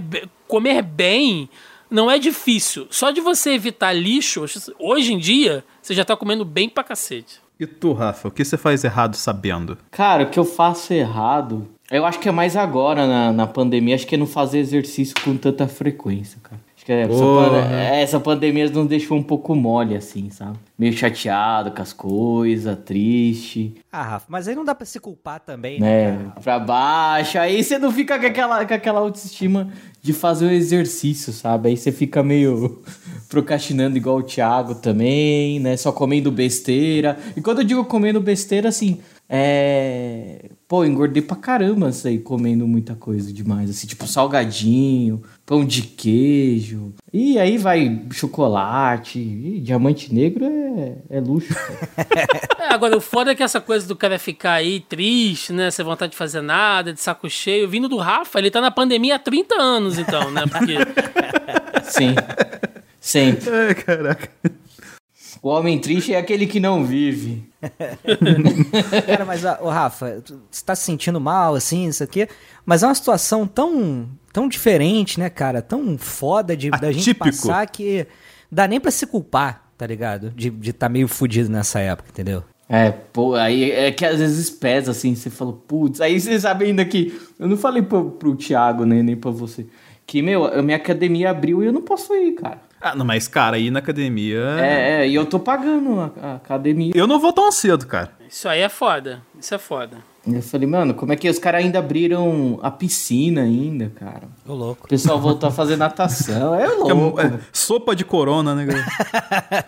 comer bem não é difícil. Só de você evitar lixo, hoje em dia, você já tá comendo bem pra cacete. E tu, Rafa, o que você faz errado sabendo? Cara, o que eu faço errado, eu acho que é mais agora na, na pandemia, acho que é não fazer exercício com tanta frequência, cara. Acho que essa, Porra. pan- essa pandemia nos deixou um pouco mole, assim, sabe? Meio chateado com as coisas, triste, Ah, Rafa, mas aí não dá pra se culpar também, né? né? Pra baixo. Aí você não fica com aquela, com aquela autoestima de fazer o exercício, sabe? Aí você fica meio *laughs* procrastinando igual o Thiago também, né? Só comendo besteira. E quando eu digo comendo besteira, assim, é. Pô, engordei pra caramba isso aí, comendo muita coisa demais. Assim, tipo salgadinho, pão de queijo. E aí vai chocolate. Ih, diamante negro é, é luxo. cara. *laughs* É, agora, o foda é que essa coisa do cara ficar aí triste, né? Sem vontade de fazer nada, de saco cheio. Vindo do Rafa, ele tá na pandemia há 30 anos, então, né? Porque. *laughs* Sim. Sempre. Ai, caraca. O homem triste é aquele que não vive. *laughs* Cara, mas, ô, Rafa, você tá se sentindo mal, assim, isso aqui, mas é uma situação tão, tão diferente, né, cara? Tão foda de, da gente passar que dá nem pra se culpar, tá ligado? De estar tá meio fudido nessa época, entendeu? É, pô, aí é que às vezes pesa assim, você fala, putz, aí você sabe ainda que. Eu não falei pro, pro Thiago, né, nem pra você. Que, meu, a minha academia abriu e eu não posso ir, cara. Ah, não, mas, cara, ir na academia. É, é, e eu tô pagando a, a academia. Eu não vou tão cedo, cara. Isso aí é foda. Isso é foda. Eu falei, mano, como é que os caras ainda abriram a piscina ainda, cara? Ô, louco. O pessoal voltou a fazer natação. É *laughs* louco. é- é sopa de corona, né, cara?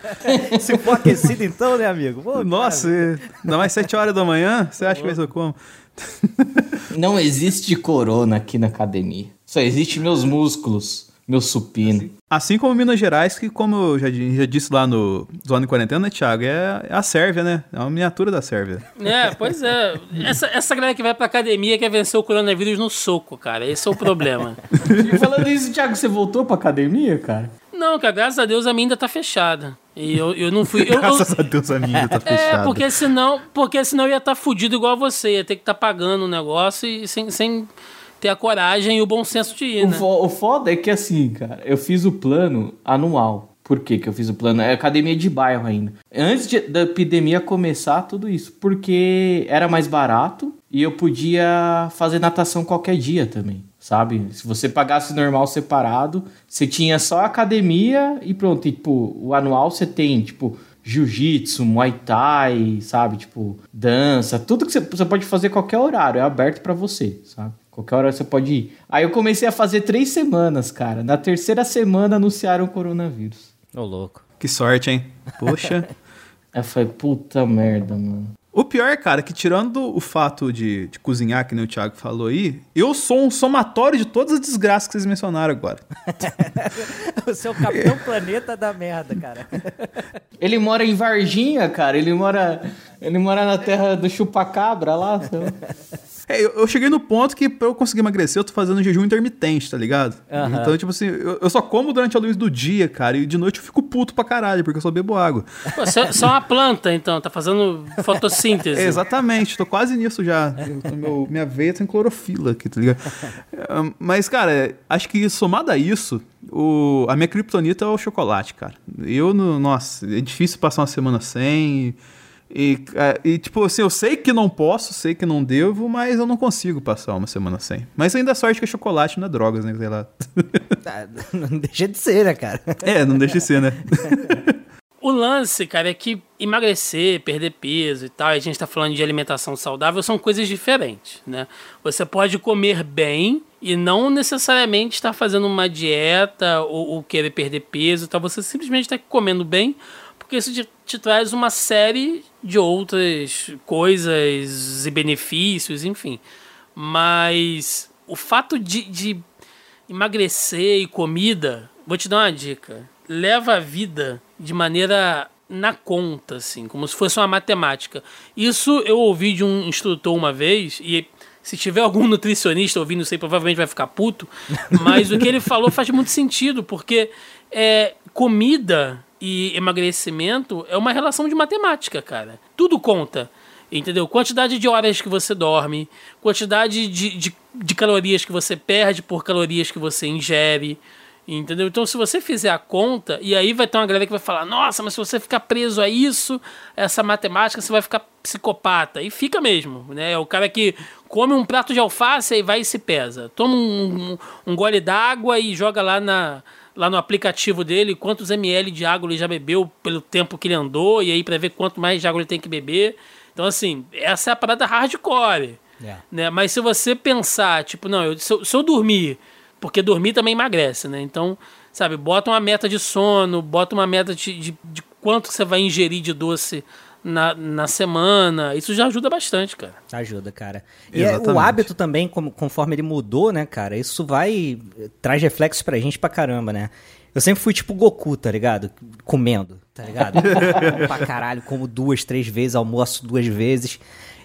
*laughs* Se for aquecido então, né, amigo? Pô, Nossa, e- ainda mais 7 horas da manhã, você acha que vai ser como? Não existe corona aqui na academia. Só existe meus músculos, meu supino. Assim como Minas Gerais, que como eu já, já disse lá no Zona em Quarentena, né, Thiago? É, é a Sérvia, né? É uma miniatura da Sérvia. É, pois é. Essa, essa galera que vai pra academia quer vencer o coronavírus no soco, cara. Esse é o problema. E falando isso, Thiago, você voltou pra academia, cara? Não, cara, graças a Deus a minha ainda tá fechada. E eu, eu não fui. Eu, eu- Graças a Deus a minha ainda tá *laughs* é, fechada. porque senão, porque senão eu ia estar fudido igual você. Ia ter que estar pagando o negócio e sem, sem ter a coragem e o bom senso de ir, O, né? fo- o foda é que assim, cara, eu fiz o plano anual. Por que que eu fiz o plano? É academia de bairro ainda. Antes de- da epidemia começar, tudo isso. Porque era mais barato e eu podia fazer natação qualquer dia também, sabe? Se você pagasse normal separado, você tinha só a academia e pronto. E, tipo, o anual você tem, tipo, jiu-jitsu, muay thai, sabe? Tipo, dança, tudo que você, você pode fazer qualquer horário, é aberto pra você, sabe? Qualquer hora você pode ir. Aí eu comecei a fazer três semanas, cara. Na terceira semana anunciaram o coronavírus. Ô, louco. Que sorte, hein? Poxa. Aí *laughs* eu falei, puta merda, mano. O pior, cara, é que tirando o fato de, de cozinhar, que nem o Thiago falou aí, eu sou um somatório de todas as desgraças que vocês mencionaram agora. Você *laughs* é o capitão planeta da merda, cara. *laughs* Ele mora em Varginha, cara. Ele mora, ele mora na terra do chupacabra lá. sabe? É, eu, eu cheguei no ponto que pra eu conseguir emagrecer, eu tô fazendo jejum intermitente, tá ligado? Aham. Então, tipo assim, eu, eu só como durante a luz do dia, cara, e de noite eu fico puto pra caralho, porque eu só bebo água. Pô, você é só uma planta, então, tá fazendo fotossíntese. *laughs* É, exatamente, tô quase nisso já. Meu- minha veia tem clorofila aqui, tá ligado? Ah, Mas, cara, acho que somado a isso, o, a minha criptonita é o chocolate, cara. Eu, não, nossa, é difícil passar uma semana sem. E, ah, e, tipo assim, eu sei que não posso, sei que não devo, mas eu não consigo passar uma semana sem. Mas ainda a sorte que é chocolate, não é drogas, né? Sei lá. Tá, *laughs* Não deixa de ser, né, cara? É, não deixa de ser, né? *laughs* O lance, cara, é que emagrecer, perder peso e tal, e a gente tá falando de alimentação saudável, são coisas diferentes, né? Você pode comer bem e não necessariamente estar fazendo uma dieta ou, ou querer perder peso e tal. Você simplesmente está comendo bem, porque isso te, te traz uma série de outras coisas e benefícios, enfim. Mas o fato de, de emagrecer e comida, vou te dar uma dica. Leva a vida de maneira na conta, assim, como se fosse uma matemática. Isso eu ouvi de um instrutor uma vez, e se tiver algum *laughs* nutricionista ouvindo isso aí, provavelmente vai ficar puto, mas o que ele falou faz muito sentido, porque é, comida e emagrecimento é uma relação de matemática, cara. Tudo conta. Entendeu? Quantidade de horas que você dorme, quantidade de, de, de calorias que você perde por calorias que você ingere. Entendeu? Então, se você fizer a conta, e aí vai ter uma galera que vai falar: Nossa, mas se você ficar preso a isso, essa matemática, você vai ficar psicopata. E fica mesmo, né? É o cara que come um prato de alface e vai e se pesa. Toma um, um, um gole d'água e joga lá na, lá no aplicativo dele quantos ml de água ele já bebeu pelo tempo que ele andou, e aí pra ver quanto mais de água ele tem que beber. Então, assim, essa é a parada hardcore. É. Né? Mas se você pensar, tipo, não, eu- se, eu, se eu dormir, porque dormir também emagrece, né? Então, sabe, bota uma meta de sono, bota uma meta de, de, de quanto você vai ingerir de doce na, na semana. Isso já ajuda bastante, cara. Ajuda, cara. E é, o hábito também, como- conforme ele mudou, né, cara, isso vai. traz reflexos pra gente pra caramba, né? Eu sempre fui tipo Goku, tá ligado? Comendo, tá ligado? Como *laughs* pra caralho, como duas, três vezes, almoço duas vezes.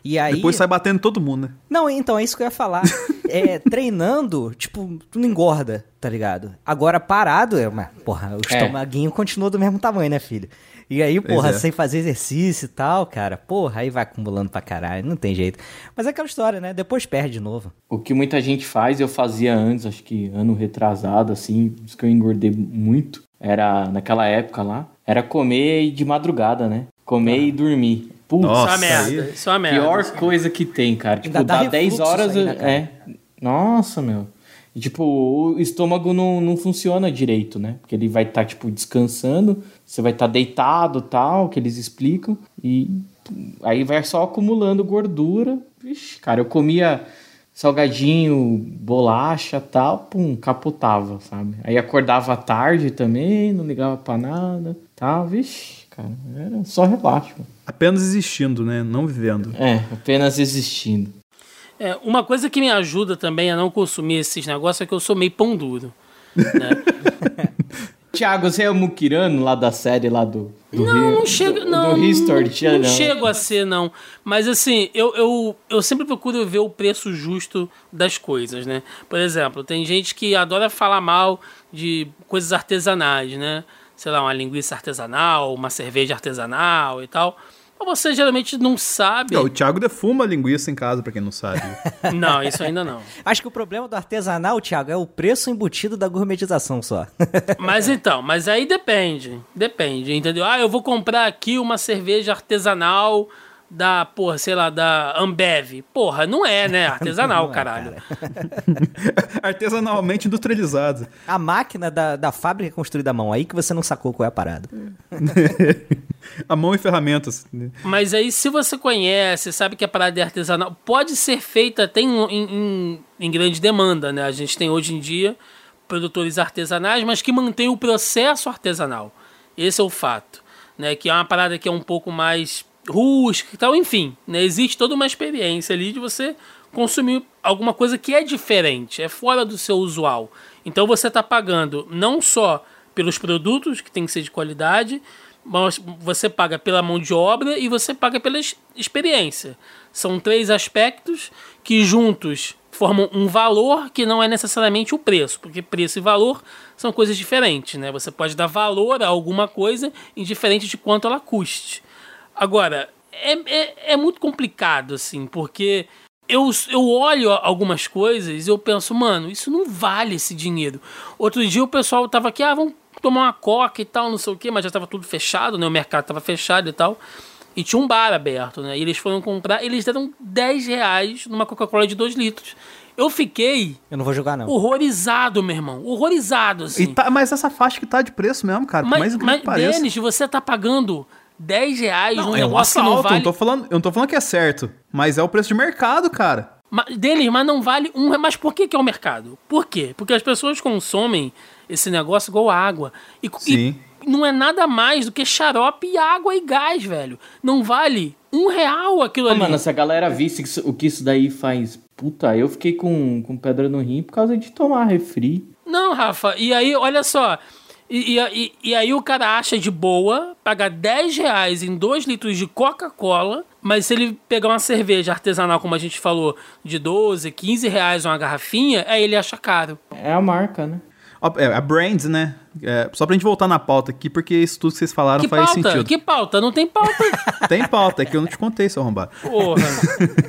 E aí. Depois sai batendo todo mundo, né? Não, então, é isso que eu ia falar. É, *laughs* treinando, tipo, tu não engorda, tá ligado? Agora parado, é, mas, porra, o É. estomaguinho continua do mesmo tamanho, né, filho? E aí, porra, é. sem fazer exercício e tal, cara, porra, aí vai acumulando pra caralho, não tem jeito. Mas é aquela história, né? Depois perde de novo. O que muita gente faz, eu fazia antes, acho que ano retrasado, assim, por isso que eu engordei muito. Era, naquela época lá, era comer de madrugada, né? Comer e dormir. Putz, Isso é Nossa, uma merda. aí- Isso é merda. pior coisa que tem, cara. Tipo, dá dá 10 refluxo horas. né, cara? é. Nossa, meu. E, tipo, o estômago não, não funciona direito, né? Porque ele vai estar, tipo, descansando, você vai estar deitado tal, que eles explicam, e aí vai só acumulando gordura. Vixe, cara, eu comia salgadinho, bolacha tal, pum, capotava, sabe? Aí acordava à tarde também, não ligava pra nada, tal, vixe, cara, era só relaxo. Apenas existindo, né? Não vivendo. É, apenas existindo. É, uma coisa que me ajuda também a não consumir esses negócios é que eu sou meio pão duro. Né? *laughs* Tiago, você é o Mukirano lá da série lá do. do Não, Rio- não chega. do- Não, Do History, não, não. chego a ser, não. Mas assim, eu, eu, eu sempre procuro ver o preço justo das coisas, né? Por exemplo, tem gente que adora falar mal de coisas artesanais, né? Sei lá, uma linguiça artesanal, uma cerveja artesanal e tal. Mas você geralmente não sabe. Não, o Thiago defuma linguiça em casa, pra quem não sabe. *laughs* Não, isso ainda não. Acho que o problema do artesanal, Thiago, é o preço embutido da gourmetização só. *laughs* Mas então, mas aí depende. Depende, entendeu? Ah, eu vou comprar aqui uma cerveja artesanal da, porra, sei lá, da Ambev. Porra, não é, né? *laughs* Artesanal, Não é, caralho. *laughs* Artesanalmente industrializado. A máquina da, da fábrica é construída à mão, aí que você não sacou qual é a parada. *laughs* A mão e ferramentas. Mas aí, se você conhece, sabe que a parada é artesanal, pode ser feita até em, em, em- em grande demanda, né? A gente tem hoje em dia produtores artesanais, mas que mantêm o processo artesanal. Esse é o fato, né? Que é uma parada que é um pouco mais rústica e tal, enfim, né? Existe toda uma experiência ali de você consumir alguma coisa que é diferente, é fora do seu usual. Então você está pagando não só pelos produtos que tem que ser de qualidade, mas você paga pela mão de obra e você paga pela ex- experiência. São três aspectos que juntos formam um valor que não é necessariamente o preço, porque preço e valor são coisas diferentes, né? Você pode dar valor a alguma coisa indiferente de quanto ela custe. Agora, é, é, é muito complicado, assim, porque eu, eu olho algumas coisas e eu penso, mano, isso não vale esse dinheiro. Outro dia o pessoal tava aqui, ah, vamos tomar uma coca e tal, não sei o quê, mas já tava tudo fechado, né? O mercado tava fechado e tal. E tinha um bar aberto, né? E eles foram comprar, eles deram 10 reais numa Coca-Cola de 2 litros. Eu fiquei Eu não vou jogar, não. horrorizado, meu irmão. Horrorizado, assim. Tá- mas essa faixa que tá de preço mesmo, cara. mas, mais mas que pareça. Denis, você tá pagando 10 reais Não, é um negócio que não assalto, vale. eu, não tô falando, eu não tô falando que é certo. Mas é o preço de mercado, cara. Ma- Deles, mas não vale um. Mas por que, que é o mercado? Por quê? Porque as pessoas consomem esse negócio igual água. E, Sim. e não é nada mais do que xarope e água e gás, velho. Não vale um real aquilo Ah, ali. mano, se a galera visse que isso- o que isso daí faz. Puta, eu fiquei com, com pedra no rim por causa de tomar refri. Não, Rafa, e aí, olha só. E, e- e- aí o cara acha de boa pagar 10 reais em 2 litros de Coca-Cola, mas se ele pegar uma cerveja artesanal, como a gente falou, de 12, 15 reais uma garrafinha, aí ele acha caro. É a marca, né? É, a brand, né? É, só pra gente voltar na pauta aqui, porque isso tudo que vocês falaram Que faz pauta? sentido. Que pauta? Não tem pauta. *laughs* Tem pauta, é que eu não te contei, seu arrombado. Porra. *laughs*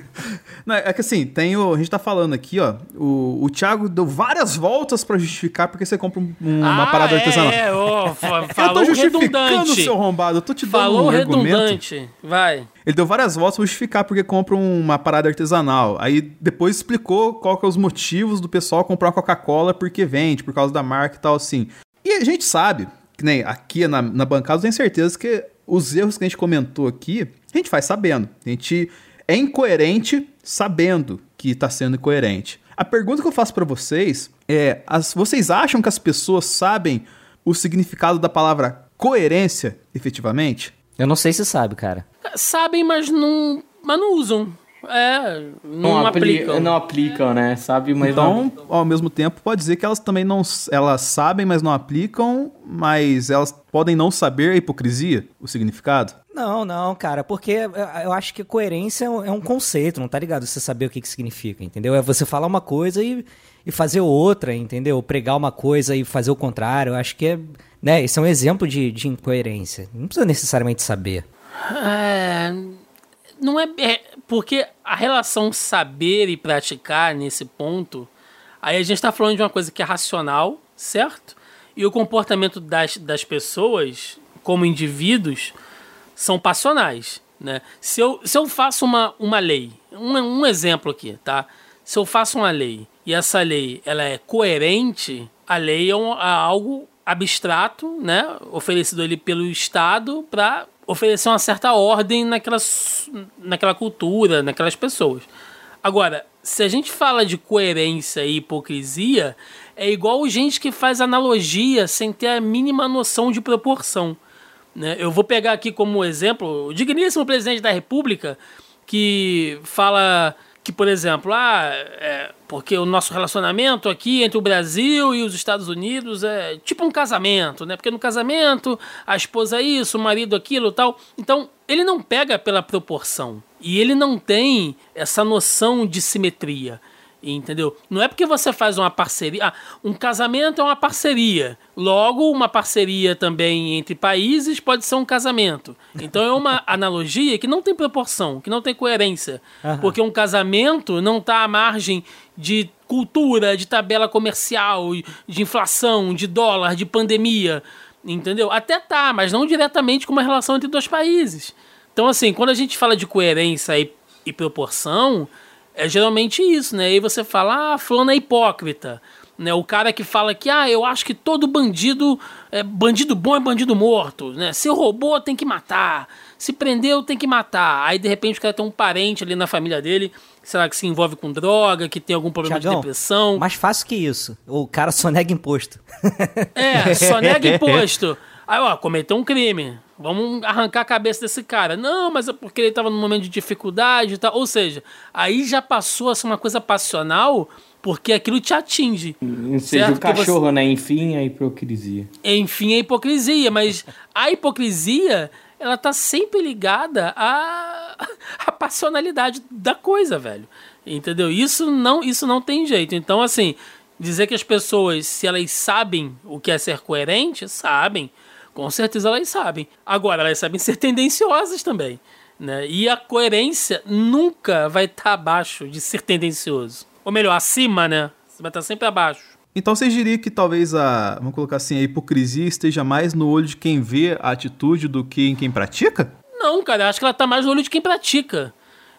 Não, é que assim, tem o, a gente tá falando aqui, ó. O, o Thiago deu várias voltas pra justificar porque você compra um- uma Ah, parada é, artesanal. É, fa- *laughs* eu tô justificando, redundante. seu arrombado. Eu tô te dando Falou um argumento. redundante. Vai. Ele deu várias voltas pra justificar porque compra uma parada artesanal. Aí depois explicou qual que é os motivos do pessoal comprar uma Coca-Cola porque vende, por causa da marca e tal, assim. E a gente sabe, que nem aqui na, na bancada, eu tenho certeza que os erros que a gente comentou aqui, a gente faz sabendo. A gente é incoerente sabendo que tá sendo incoerente. A pergunta que eu faço para vocês é: as, vocês acham que as pessoas sabem o significado da palavra coerência, efetivamente? Eu não sei se sabe, cara. Sabem, mas não, mas não usam. É, não, Não, apli- aplicam. Não aplicam, né? Sabe, mas não. Então, ao mesmo tempo, pode dizer que elas também não. Elas sabem, mas não aplicam, mas elas podem não saber a hipocrisia, o significado. Não, não, cara, porque eu- acho que coerência é um- é um conceito, não tá ligado? Você saber o que, que significa, entendeu? É você falar uma coisa e, e fazer outra, entendeu? Pregar uma coisa e fazer o contrário. Eu acho que é. Né, esse é um exemplo de, de incoerência. Não precisa necessariamente saber. É, não é, é- porque a relação saber e praticar nesse ponto, aí a gente está falando de uma coisa que é racional, certo? E o comportamento das, das pessoas, como indivíduos, são passionais, né? Se eu, se eu faço uma, uma lei, um, um exemplo aqui, tá? Se eu faço uma lei e essa lei ela é coerente, a lei é, um- é algo abstrato, né? Oferecido ali pelo Estado para oferecer uma certa ordem naquelas, naquela cultura, naquelas pessoas. Agora, se a gente fala de coerência e hipocrisia, é igual gente que faz analogia sem ter a mínima noção de proporção. né? Eu vou pegar aqui como exemplo o digníssimo presidente da República que fala que, por exemplo, ah, é, porque o nosso relacionamento aqui entre o Brasil e os Estados Unidos é tipo um casamento, né? Porque no casamento a esposa é isso, o marido aquilo tal. Então, ele não pega pela proporção e ele não tem essa noção de simetria. Entendeu? Não é porque você faz uma parceria. Ah, um casamento é uma parceria. Logo, uma parceria também entre países pode ser um casamento. Então é uma *laughs* analogia que não tem proporção, que não tem coerência. Porque um casamento não está à margem de cultura, de tabela comercial, de inflação, de dólar, de pandemia. Entendeu? Até tá, mas não diretamente com uma relação entre dois países. Então, assim, quando a gente fala de coerência e, e proporção, é geralmente isso, né? Aí você fala, ah, fulano é hipócrita. Né? O cara que fala que, ah, eu acho que todo bandido, é, bandido bom é bandido morto, né? Se roubou, tem que matar. Se prendeu, tem que matar. Aí, de repente, o cara tem um parente ali na família dele, sei lá, que se envolve com droga, que tem algum problema de depressão. Mais fácil que isso. O cara só nega imposto. É, só nega *laughs* imposto. Aí, ó, cometeu um crime. Vamos arrancar a cabeça desse cara. Não, mas é porque ele tava num momento de dificuldade e tal. Ou seja, aí já passou a ser uma coisa passional porque aquilo te atinge. Ou seja, o Que você- cachorro, né? Enfim, a hipocrisia. Enfim, a hipocrisia. Mas a hipocrisia, ela tá sempre ligada à, *laughs* à passionalidade da coisa, velho. Entendeu? Isso não, isso não tem jeito. Então, assim, dizer que as pessoas, se elas sabem o que é ser coerente, sabem. Com certeza elas sabem. Agora, elas sabem ser tendenciosas também. Né? E a coerência nunca vai estar abaixo de ser tendencioso. Ou melhor, acima, né? Você vai estar sempre abaixo. Então vocês diriam que talvez a, vamos colocar assim, a hipocrisia esteja mais no olho de quem vê a atitude do que em quem pratica? Não, cara, eu acho que ela tá mais no olho de quem pratica.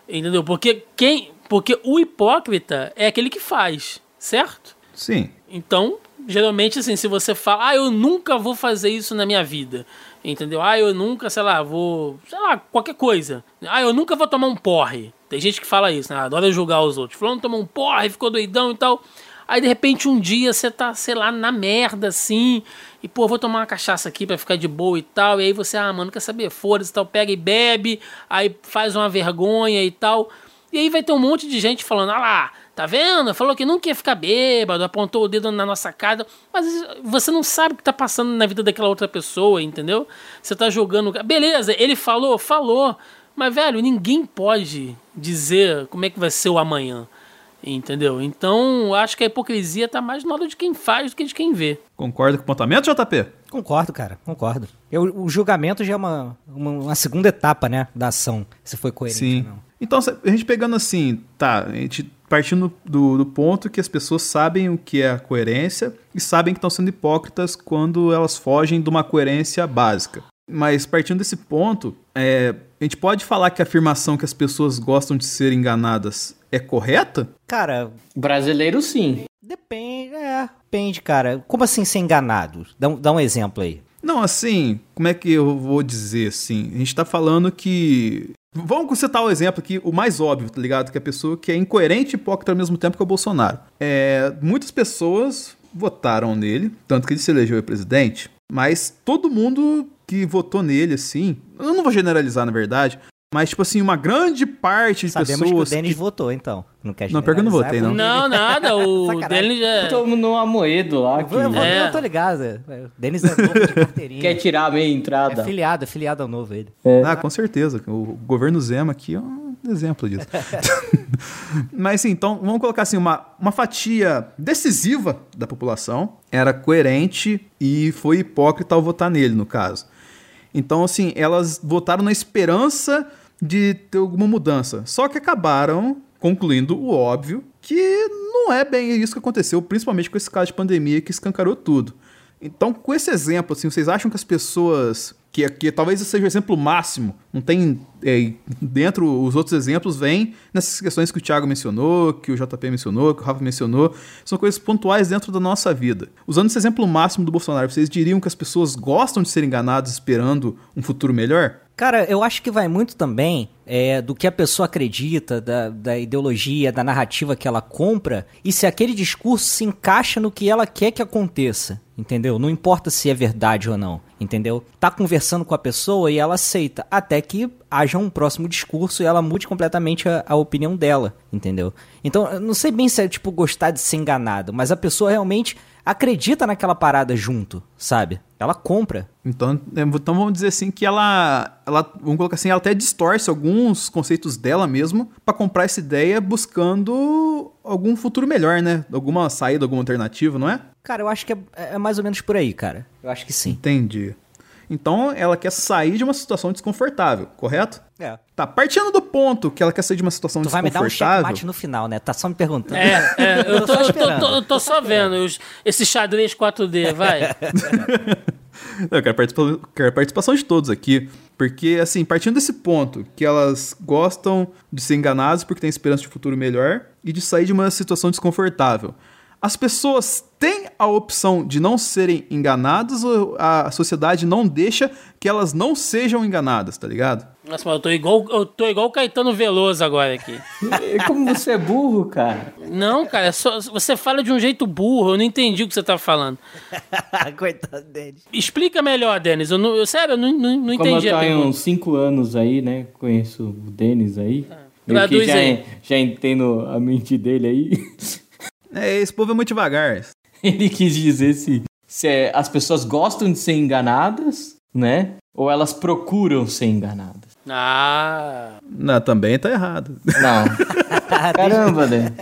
Entendeu? Porque quem. Porque o hipócrita é aquele que faz, certo? Sim. Então, geralmente, assim, se você fala, ah, eu nunca vou fazer isso na minha vida. Entendeu? Ah, eu nunca, sei lá, vou. Sei lá, qualquer coisa. Ah, eu nunca vou tomar um porre. Tem gente que fala isso, né? Adora julgar os outros. Fulano tomou um porre, ficou doidão e tal. Aí, de repente, um dia você tá, sei lá, na merda, assim. E, pô, vou tomar uma cachaça aqui pra ficar de boa e tal. E aí você, ah, mano, quer saber? Foda-se e tal. Pega e bebe. Aí faz uma vergonha e tal. E aí vai ter um monte de gente falando, ah lá, tá vendo? Falou que nunca ia ficar bêbado, apontou o dedo na nossa cara. Mas você não sabe o que tá passando na vida daquela outra pessoa, entendeu? Você tá jogando. Beleza, ele falou, falou. Mas, velho, ninguém pode dizer como é que vai ser o amanhã. Entendeu? Então, acho que a hipocrisia tá mais no lado de quem faz do que de quem vê. Concorda com o apontamento, JP? Concordo, cara, concordo. Eu, o julgamento já é uma, uma, uma segunda etapa, né, da ação, se foi coerente Sim. ou não. Então, se- a gente pegando assim, tá, a gente partindo do, do ponto que as pessoas sabem o que é a coerência e sabem que estão sendo hipócritas quando elas fogem de uma coerência básica. Mas partindo desse ponto, é, a gente pode falar que a afirmação que as pessoas gostam de ser enganadas é correta? Cara, Brasileiro, sim. Depende, é. Depende, cara. Como assim ser enganado? Dá um, dá um exemplo aí. Não, assim, como é que eu vou dizer assim? A gente tá falando que. Vamos citar o exemplo aqui, o mais óbvio, tá ligado? Que é a pessoa que é incoerente e hipócrita ao mesmo tempo que é o Bolsonaro. É, muitas pessoas votaram nele, tanto que ele se elegeu presidente, mas todo mundo que votou nele, assim, eu não vou generalizar na verdade, mas, tipo assim, uma grande parte de Sabemos pessoas. que o Denis votou, então. Não quer Não, pior que eu não votei, não. Não, nada. O. *laughs* Denis é. Todo mundo no Amoedo lá. Que Eu, eu, É. eu tô ligado. O Denis é novo de carteirinha. quer tirar a meia É entrada. filiado, é filiado ao novo ele. Ah, com certeza. O governo Zema aqui é um exemplo disso. *laughs* Mas sim, então vamos colocar assim, uma, uma fatia decisiva da população era coerente e foi hipócrita ao votar nele, no caso. Então, assim, elas votaram na esperança de ter alguma mudança. Só que acabaram concluindo o óbvio que não é bem isso que aconteceu, principalmente com esse caso de pandemia que escancarou tudo. Então, com esse exemplo, assim, vocês acham que as pessoas. Que, que talvez seja o exemplo máximo, não tem. é, dentro, os outros exemplos vêm nessas questões que o Thiago mencionou, que o JP mencionou, que o Rafa mencionou, são coisas pontuais dentro da nossa vida. Usando esse exemplo máximo do Bolsonaro, vocês diriam que as pessoas gostam de ser enganadas esperando um futuro melhor? Cara, eu acho que vai muito também é, do que a pessoa acredita, da, da ideologia, da narrativa que ela compra, e se aquele discurso se encaixa no que ela quer que aconteça, entendeu? Não importa se é verdade ou não, entendeu? Tá conversando com a pessoa e ela aceita, até que haja um próximo discurso e ela mude completamente a, a opinião dela, entendeu? Então, eu não sei bem se é, tipo, gostar de ser enganado, mas a pessoa realmente acredita naquela parada junto, sabe? Ela compra. Então, é, então vamos dizer assim que ela, ela, vamos colocar assim, ela até distorce alguns conceitos dela mesmo pra comprar essa ideia buscando algum futuro melhor, né? Alguma saída, alguma alternativa, não é? Cara, eu acho que é, é mais ou menos por aí, cara. Eu acho que sim. Entendi. Então ela quer sair de uma situação desconfortável, correto? É. Tá, partindo do ponto que ela quer sair de uma situação Tu vai me dar um desconfortável. checkmate no final, né? Tá só me perguntando. É, é, *laughs* eu, tô, tô eu tô, tô- eu tô só vendo os, esse xadrez 4D, vai. *laughs* Eu quero, participa- quero a participação de todos aqui. Porque, assim, partindo desse ponto, que elas gostam de ser enganadas porque têm esperança de futuro melhor e de sair de uma situação desconfortável. As pessoas têm a opção de não serem enganadas ou a sociedade não deixa que elas não sejam enganadas, tá ligado? Nossa, mas eu tô igual, eu tô igual o Caetano Veloso agora aqui. E Como você é burro, cara. Não, cara, é só- você fala de um jeito burro, eu não entendi o que você tá falando. *laughs* Coitado dele. Explica melhor, Denis. Eu, não, eu sério, eu não, não, não Como eu entendi tô há uns 5 anos aí, né? Conheço o Denis aí. Que Traduz já, aí. já entendo a mente dele aí. É, esse povo é muito devagar. *laughs* Ele quis dizer se, se é- as pessoas gostam de ser enganadas, né? Ou elas procuram ser enganadas. Ah, Não, também tá errado. Não. *laughs* Caramba, né?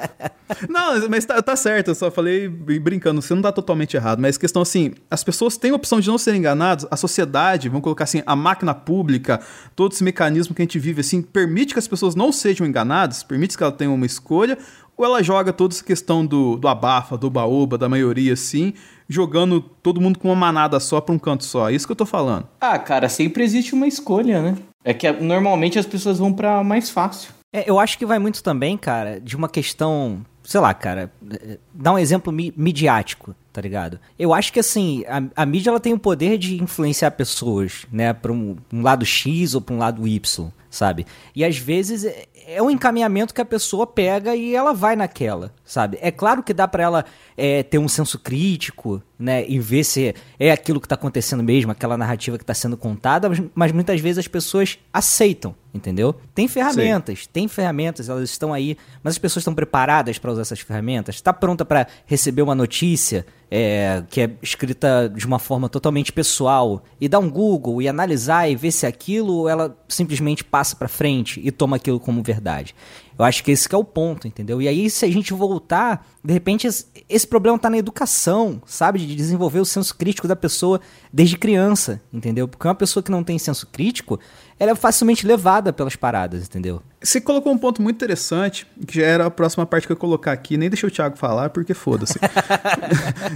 Não, mas tá, tá certo, eu só falei brin- brincando, você não tá totalmente errado, mas questão assim, as pessoas têm a opção de não serem enganadas, a sociedade, vamos colocar assim, a máquina pública, todo esse mecanismo que a gente vive assim, permite que as pessoas não sejam enganadas, permite que ela tenha uma escolha, ou ela joga toda essa questão do, do abafa, do baúba, da maioria assim, jogando todo mundo com uma manada só pra um canto só, é isso que eu tô falando. Ah, cara, sempre existe uma escolha, né? É que normalmente as pessoas vão pra mais fácil. É, eu acho que vai muito também, cara, de uma questão. Sei lá, cara. eh, Dá um exemplo mi- midiático, tá ligado? Eu acho que, assim, a, a mídia ela tem o poder de influenciar pessoas, né, pra um, um lado X ou pra um lado Y, sabe? E às vezes é, um encaminhamento que a pessoa pega e ela vai naquela, sabe? É claro que dá pra ela é, ter um senso crítico, né, e ver se é aquilo que tá acontecendo mesmo, aquela narrativa que tá sendo contada, mas, mas muitas vezes as pessoas aceitam, entendeu? Tem ferramentas, tem ferramentas, elas estão aí, mas as pessoas estão preparadas para usar essas ferramentas? Está pronta para receber uma notícia é, que é escrita de uma forma totalmente pessoal e dar um Google e analisar e ver se aquilo ela simplesmente passa para frente e toma aquilo como verdade? Eu acho que esse que é o ponto, entendeu? E aí, se a gente voltar, de repente, esse problema tá na educação, sabe? De desenvolver o senso crítico da pessoa desde criança, entendeu? Porque uma pessoa que não tem senso crítico, ela é facilmente levada pelas paradas, entendeu? Você colocou um ponto muito interessante, que já era a próxima parte que eu ia colocar aqui, nem deixei o Thiago falar, porque foda-se. *laughs*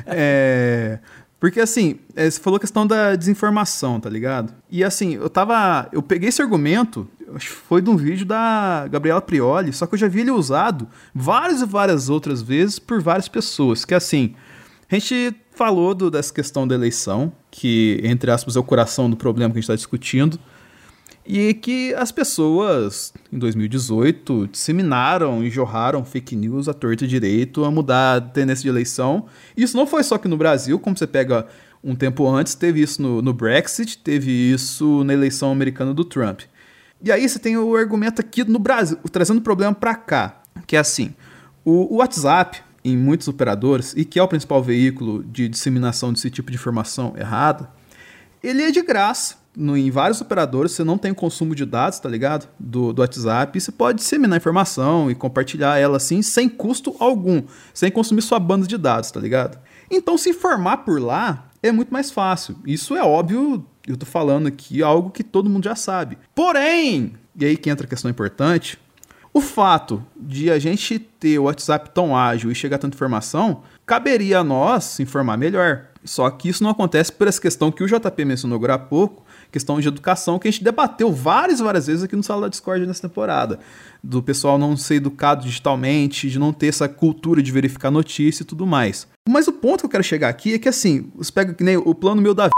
É, Porque assim, é, você falou a questão da desinformação, tá ligado? E assim, eu tava. Eu peguei esse argumento, acho que foi de um vídeo da Gabriela Prioli, só que eu já vi ele usado várias e várias outras vezes por várias pessoas. Que assim, a gente falou do, dessa questão da eleição, que, entre aspas, é o coração do problema que a gente está discutindo e que as pessoas, em 2018, disseminaram e jorraram fake news a torto e direito a mudar a tendência de eleição. Isso não foi só aqui no Brasil, como você pega um tempo antes, teve isso no, no Brexit, teve isso na eleição americana do Trump. E aí você tem o argumento aqui no Brasil, trazendo o problema para cá, que é assim, o, o WhatsApp, em muitos operadores, e que é o principal veículo de disseminação desse tipo de informação errada, ele é de graça no, em vários operadores você não tem consumo de dados, tá ligado? Do, do WhatsApp, e você pode disseminar informação e compartilhar ela assim sem custo algum, sem consumir sua banda de dados, tá ligado? Então se informar por lá é muito mais fácil. Isso é óbvio, eu tô falando aqui algo que todo mundo já sabe. Porém, e aí que entra a questão importante, o fato de a gente ter o WhatsApp tão ágil e chegar tanta informação, caberia a nós informar melhor. Só que isso não acontece por essa questão que o JP mencionou agora há pouco, questão de educação, que a gente debateu várias várias vezes aqui no Sala da Discord nessa temporada. Do pessoal não ser educado digitalmente, de não ter essa cultura de verificar notícia e tudo mais. Mas o ponto que eu quero chegar aqui é que assim, você pega que nem o plano meu da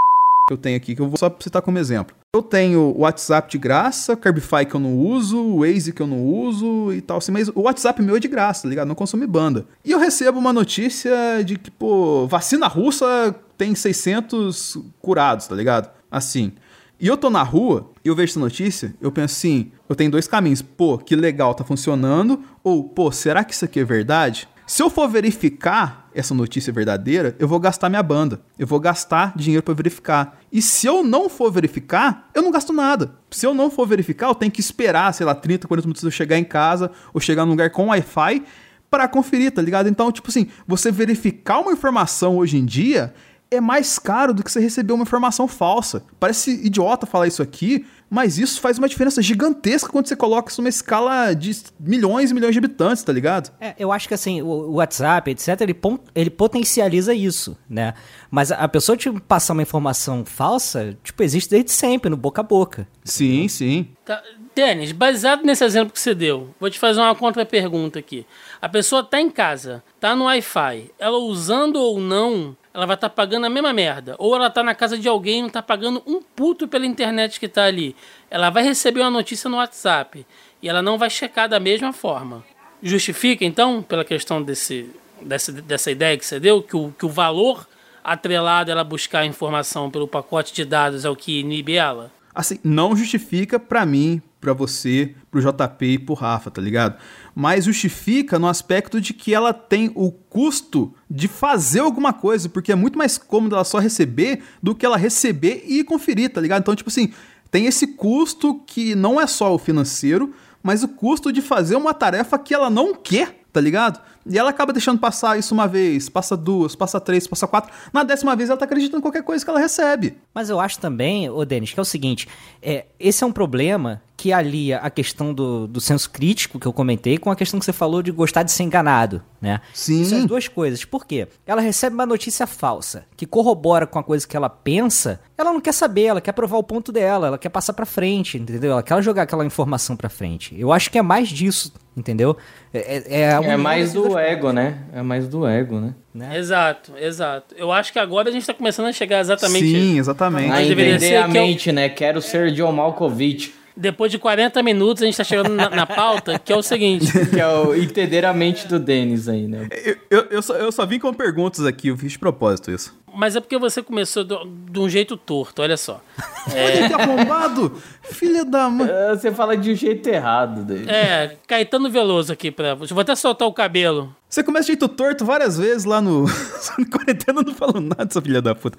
que eu tenho aqui, que eu vou só citar como exemplo. Eu tenho o WhatsApp de graça, Carbify que eu não uso, o Waze que eu não uso e tal assim, mas o WhatsApp meu é de graça, tá ligado? Não consome banda. E eu recebo uma notícia de que, pô, vacina russa tem 600 curados, tá ligado? Assim. E eu tô na rua, e eu vejo essa notícia, eu penso assim, eu tenho dois caminhos. Pô, que legal, tá funcionando. Ou, pô, será que isso aqui é verdade? Se eu for verificar essa notícia verdadeira, eu vou gastar minha banda. Eu vou gastar dinheiro para verificar. E se eu não for verificar, eu não gasto nada. Se eu não for verificar, eu tenho que esperar, sei lá, 30, 40 minutos eu chegar em casa ou chegar num lugar com Wi-Fi para conferir, tá ligado? Então, tipo assim, você verificar uma informação hoje em dia é mais caro do que você receber uma informação falsa. Parece idiota falar isso aqui, mas isso faz uma diferença gigantesca quando você coloca isso numa escala de milhões e milhões de habitantes, tá ligado? É, eu acho que assim, o WhatsApp, etc., ele, ele potencializa isso, né? Mas a pessoa te passar uma informação falsa, tipo, existe desde sempre, no boca a boca. Sim, sim. Tá. Denis, baseado nesse exemplo que você deu, vou te fazer uma contra-pergunta aqui. A pessoa tá em casa, tá no Wi-Fi, ela usando ou não ela vai estar tá pagando a mesma merda. Ou ela tá na casa de alguém e não tá pagando um puto pela internet que tá ali. Ela vai receber uma notícia no WhatsApp e ela não vai checar da mesma forma. Justifica, então, pela questão desse, dessa, dessa ideia que você deu, que o, que o valor atrelado a ela buscar a informação pelo pacote de dados é o que inibe ela? Assim, não justifica para mim, para você, pro JP e pro Rafa, tá ligado? Mas justifica no aspecto de que ela tem o custo de fazer alguma coisa, porque é muito mais cômodo ela só receber do que ela receber e conferir, tá ligado? Então, tipo assim, tem esse custo que não é só o financeiro, mas o custo de fazer uma tarefa que ela não quer, tá ligado? E ela acaba deixando passar isso uma vez, passa duas, passa três, passa quatro. Na décima vez ela tá acreditando em qualquer coisa que ela recebe. Mas eu acho também, ô Denis, que é o seguinte: é, esse é um problema que alia a questão do, do senso crítico que eu comentei com a questão que você falou de gostar de ser enganado, né? Sim. São as duas coisas. Por quê? Ela recebe uma notícia falsa que corrobora com a coisa que ela pensa, ela não quer saber, ela quer provar o ponto dela, ela quer passar para frente, entendeu? Ela quer jogar aquela informação para frente. Eu acho que é mais disso, entendeu? É, é, é, é mais do ego, né? É mais do ego, né? né? Exato, exato. Eu acho que agora a gente tá começando a chegar exatamente... Sim, exatamente. A entender a mente, eu... né? Quero ser John Malkovich. Depois de 40 minutos, a gente tá chegando na, na pauta, que é o seguinte. *laughs* que é o entender a mente do Denis aí, né? Eu, eu, eu, só, eu só vim com perguntas aqui, eu fiz de propósito isso. Mas é porque você começou do, de um jeito torto, olha só. *laughs* É... que arrombado! Filha da mãe. É, você fala de um jeito errado, Denis. É, Caetano Veloso aqui pra. Vou até soltar o cabelo. Você começa de jeito torto várias vezes lá no. *laughs* quarentena não falou nada, essa filha da puta.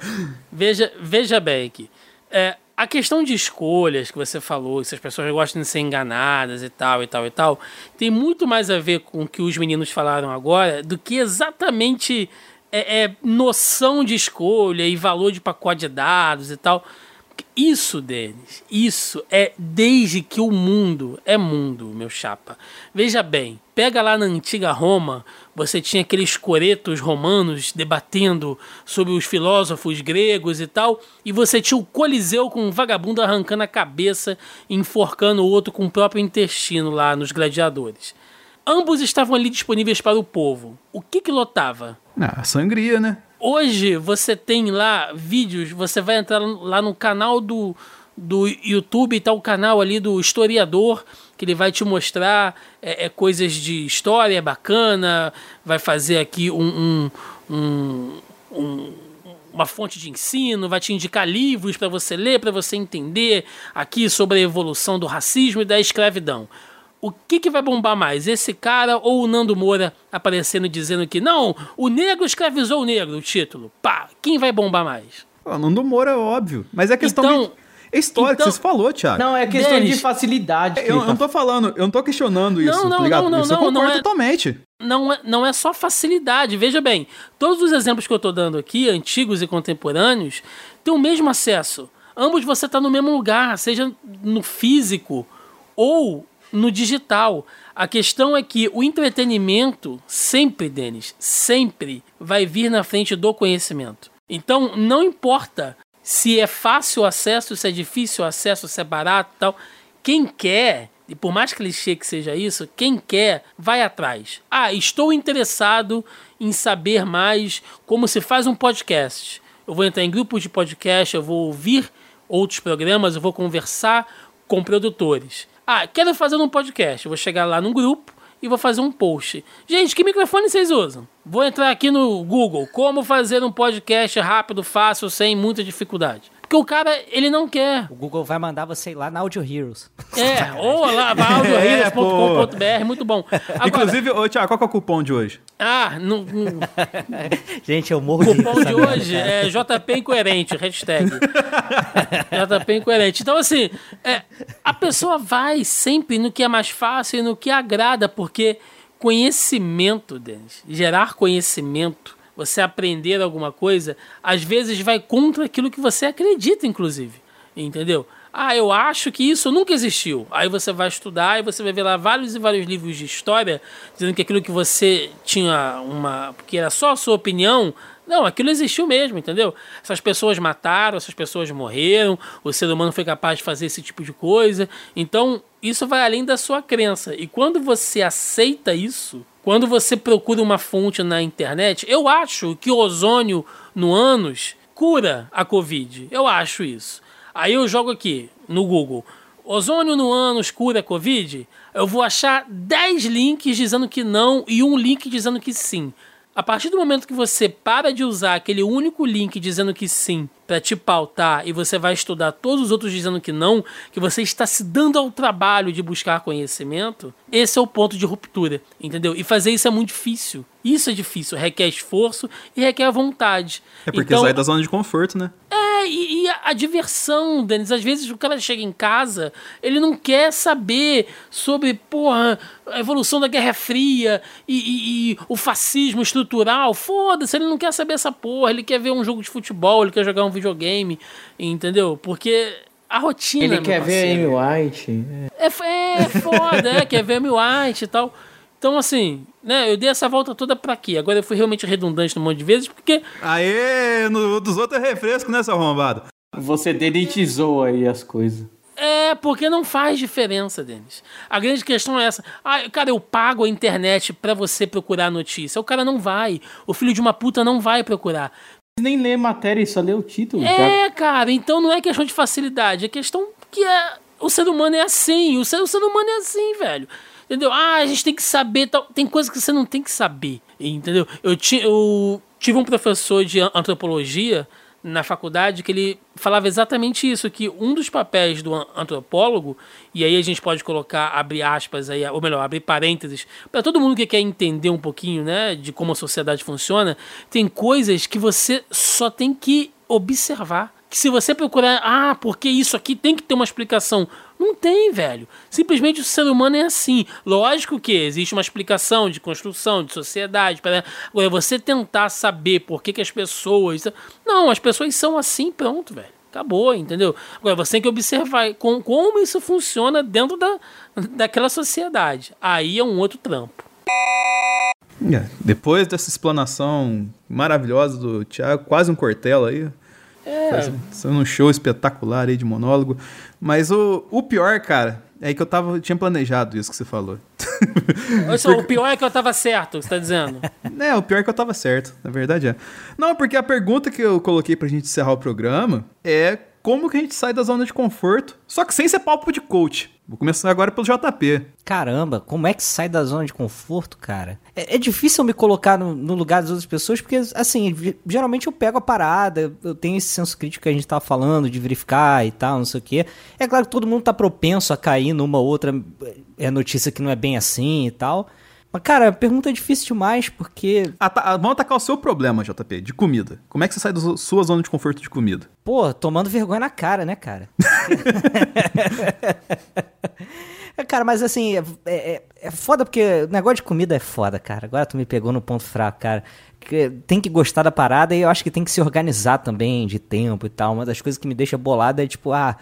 Veja, veja bem aqui. É, a questão de escolhas que você falou, se as pessoas gostam de ser enganadas e tal, e tal, e tal, tem muito mais a ver com o que os meninos falaram agora do que exatamente é, é, noção de escolha e valor de pacote de dados e tal. Isso, Denis, isso é desde que o mundo é mundo, meu chapa. Veja bem, pega lá na antiga Roma, você tinha aqueles coretos romanos debatendo sobre os filósofos gregos e tal, e você tinha o Coliseu com um vagabundo arrancando a cabeça enforcando o outro com o próprio intestino lá nos gladiadores. Ambos estavam ali disponíveis para o povo. O que que lotava? Ah, sangria, né? Hoje você tem lá vídeos, você vai entrar lá no canal do, do YouTube, tá o canal ali do historiador, que ele vai te mostrar é, é, coisas de história bacana, vai fazer aqui um, um, um, um uma fonte de ensino, vai te indicar livros para você ler, para você entender aqui sobre a evolução do racismo e da escravidão o que, que vai bombar mais? Esse cara ou o Nando Moura aparecendo dizendo que não, o negro escravizou o negro, o título. Pá, quem vai bombar mais? O Nando Moura é óbvio. Mas é questão Então- de... É história então- que você falou, Thiago. Não, é questão Denis, de facilidade. que Eu, eu tá não tô falando, eu não tô questionando isso, Não, não, tá ligado? não, não, isso eu não, concordo não é- totalmente. Não é, não é só facilidade. Veja bem, todos os exemplos que eu estou dando aqui, antigos e contemporâneos, têm o mesmo acesso. Ambos você está no mesmo lugar, seja no físico ou no digital. A questão é que o entretenimento sempre, Denis, sempre vai vir na frente do conhecimento. Então, não importa se é fácil o acesso, se é difícil o acesso, se é barato e tal. Quem quer, e por mais clichê que seja isso, quem quer, vai atrás. Ah, estou interessado em saber mais como se faz um podcast. Eu vou entrar em grupos de podcast, eu vou ouvir outros programas, eu vou conversar com produtores. Ah, quero fazer um podcast. Eu vou chegar lá num grupo e vou fazer um post. Gente, que microfone vocês usam? Vou entrar aqui no Google. Como fazer um podcast rápido, fácil, sem muita dificuldade. Porque o cara, ele não quer. O Google vai mandar você ir lá na Audio Heroes. É, *laughs* ou lá, valdoheroes.com.br, muito bom. Agora, Inclusive, ô, Thiago, qual que é o cupom de hoje? ah, no, no *laughs* Gente, eu morro de rir cupom de hoje cara. é JP Incoerente, hashtag. *laughs* JP Incoerente. Então, assim, é, a pessoa vai sempre no que é mais fácil e no que agrada, porque conhecimento, Denis, gerar conhecimento, você aprender alguma coisa, às vezes vai contra aquilo que você acredita, inclusive. Entendeu? Ah, eu acho que isso nunca existiu. Aí você vai estudar e você vai ver lá vários e vários livros de história dizendo que aquilo que você tinha uma. porque era só a sua opinião. Não, aquilo existiu mesmo, entendeu? Essas pessoas mataram, essas pessoas morreram, o ser humano foi capaz de fazer esse tipo de coisa. Então, isso vai além da sua crença. E quando você aceita isso, quando você procura uma fonte na internet, eu acho que o ozônio no ânus cura a Covid. Eu acho isso. Aí eu jogo aqui no Google. Ozônio no ânus cura a Covid? Eu vou achar 10 links dizendo que não e um link dizendo que sim. A partir do momento que você para de usar aquele único link dizendo que sim para te pautar e você vai estudar todos os outros dizendo que não, que você está se dando ao trabalho de buscar conhecimento, esse é o ponto de ruptura, entendeu? E fazer isso é muito difícil. Isso é difícil, requer esforço e requer vontade. É porque Então, sai da zona de conforto, né? é, e, e a, a diversão, Denis, às vezes o cara chega em casa, ele não quer saber sobre, porra, a evolução da Guerra Fria e, e- e o fascismo estrutural. Foda-se, ele não quer saber essa porra, ele quer ver um jogo de futebol, ele quer jogar um videogame, entendeu? Porque a rotina. Ele quer ver parceiro, Amy White. é, f- é foda, é, quer ver Amy White e tal. Então, assim, né, eu dei essa volta toda pra quê? Agora eu fui realmente redundante um monte de vezes, porque Aê, no, dos outros é refresco, né, seu arrombado? Você dedetizou aí as coisas. É, porque não faz diferença, Denis. A grande questão é essa. Ah, cara, eu pago a internet pra você procurar notícia. O cara não vai. O filho de uma puta não vai procurar. Nem lê matéria e só lê o título. É, cara, então não é questão de facilidade. É questão que é. O ser humano é assim. O ser, o ser humano é assim, velho. Entendeu? Ah, a gente tem que saber. Tal. Tem coisas que você não tem que saber. Entendeu? Eu, ti, eu tive um professor de antropologia na faculdade que ele falava exatamente isso, que um dos papéis do an- antropólogo, e aí a gente pode colocar, abre aspas aí, ou melhor, abrir parênteses, para todo mundo que quer entender um pouquinho, né, de como a sociedade funciona, tem coisas que você só tem que observar. Que se você procurar, ah, porque isso aqui tem que ter uma explicação. Não tem, velho. Simplesmente o ser humano é assim. Lógico que existe uma explicação de construção, de sociedade. Para... Você tentar saber por que, que as pessoas. Não, as pessoas são assim, pronto, velho. Acabou, entendeu? Agora você tem que observar com, como isso funciona dentro da, daquela sociedade. Aí é um outro trampo. É, depois dessa explanação maravilhosa do Thiago, quase um cortelo aí. É. Fazendo um show espetacular aí de monólogo. Mas o, o pior, cara, é que eu tava, tinha planejado isso que você falou. *laughs* Olha só, o pior é que eu tava certo, você tá dizendo. É, o pior é que eu tava certo, na verdade é. Não, porque a pergunta que eu coloquei pra gente encerrar o programa é como que a gente sai da zona de conforto, só que sem ser papo de coach. Vou começar agora pelo JP. Caramba, como é que sai da zona de conforto, cara? É, é difícil eu me colocar no, no lugar das outras pessoas, porque, assim, geralmente eu pego a parada, eu tenho esse senso crítico que a gente tava falando, de verificar e tal, não sei o quê. É claro que todo mundo tá propenso a cair numa outra é, notícia que não é bem assim e tal. Mas, cara, a pergunta é difícil demais, porque, Ata- ah, vamos atacar o seu problema, JP, de comida. Como é que você sai da sua zona de conforto de comida? pô, tomando vergonha na cara, né, cara? *laughs* É, cara, mas assim, é, é, é foda porque o negócio de comida é foda, cara. Agora tu me pegou no ponto fraco, cara. Que tem que gostar da parada e eu acho que tem que se organizar também de tempo e tal. Uma das coisas que me deixa bolada é tipo, ah,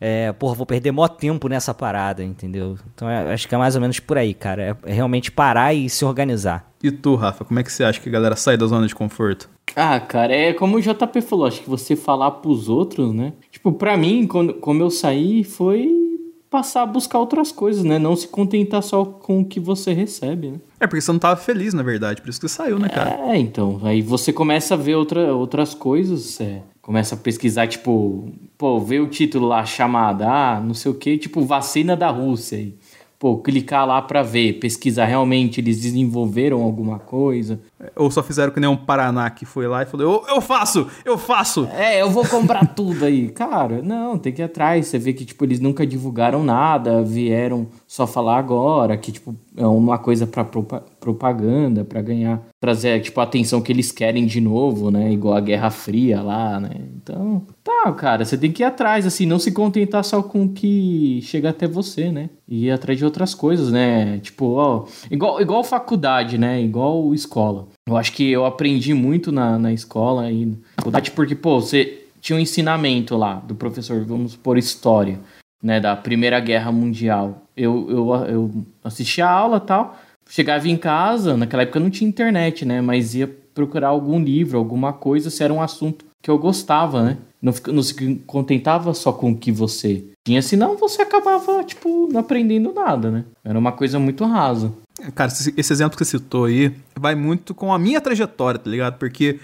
é, porra, vou perder maior tempo nessa parada, entendeu? Então eu acho que é mais ou menos por aí, cara. É, é realmente parar e se organizar. E tu, Rafa, como é que você acha que a galera sai da zona de conforto? Ah, cara, é como o JP falou, acho que você falar pros outros, né? Tipo, pra mim, quando, como eu saí, foi passar a buscar outras coisas, né? Não se contentar só com o que você recebe, né? É porque você não tava feliz, na verdade, por isso que você saiu, né, cara? É, então, aí você começa a ver outra, outras coisas, é, começa a pesquisar, tipo, pô, vê o título lá, chamada, ah, não sei o que, tipo, vacina da Rússia, aí. Pô, clicar lá pra ver, pesquisar realmente, eles desenvolveram alguma coisa. Ou só fizeram que nem um Paraná que foi lá e falou, eu, eu faço, eu faço. É, eu vou comprar *laughs* tudo aí. Cara, não, tem que ir atrás. Você vê que, tipo, eles nunca divulgaram nada, vieram só falar agora, que, tipo, é uma coisa pra propa- propaganda, pra ganhar, trazer, tipo, a atenção que eles querem de novo, né? Igual a Guerra Fria lá, né? Então, tá, cara, você tem que ir atrás, assim, não se contentar só com o que chega até você, né? E ir atrás de outras coisas, né? Tipo, ó, igual, igual faculdade, né? Igual escola. Eu acho que eu aprendi muito na, na escola e na faculdade, porque, pô, você tinha um ensinamento lá do professor, vamos por história, né, da Primeira Guerra Mundial. Eu, eu, eu assistia a aula tal, chegava em casa, naquela época não tinha internet, né, mas ia procurar algum livro, alguma coisa, se era um assunto que eu gostava, né. Não, não se contentava só com o que você tinha, senão você acabava, tipo, não aprendendo nada, né. Era uma coisa muito rasa. Cara, esse, esse exemplo que você citou aí vai muito com a minha trajetória, tá ligado? Porque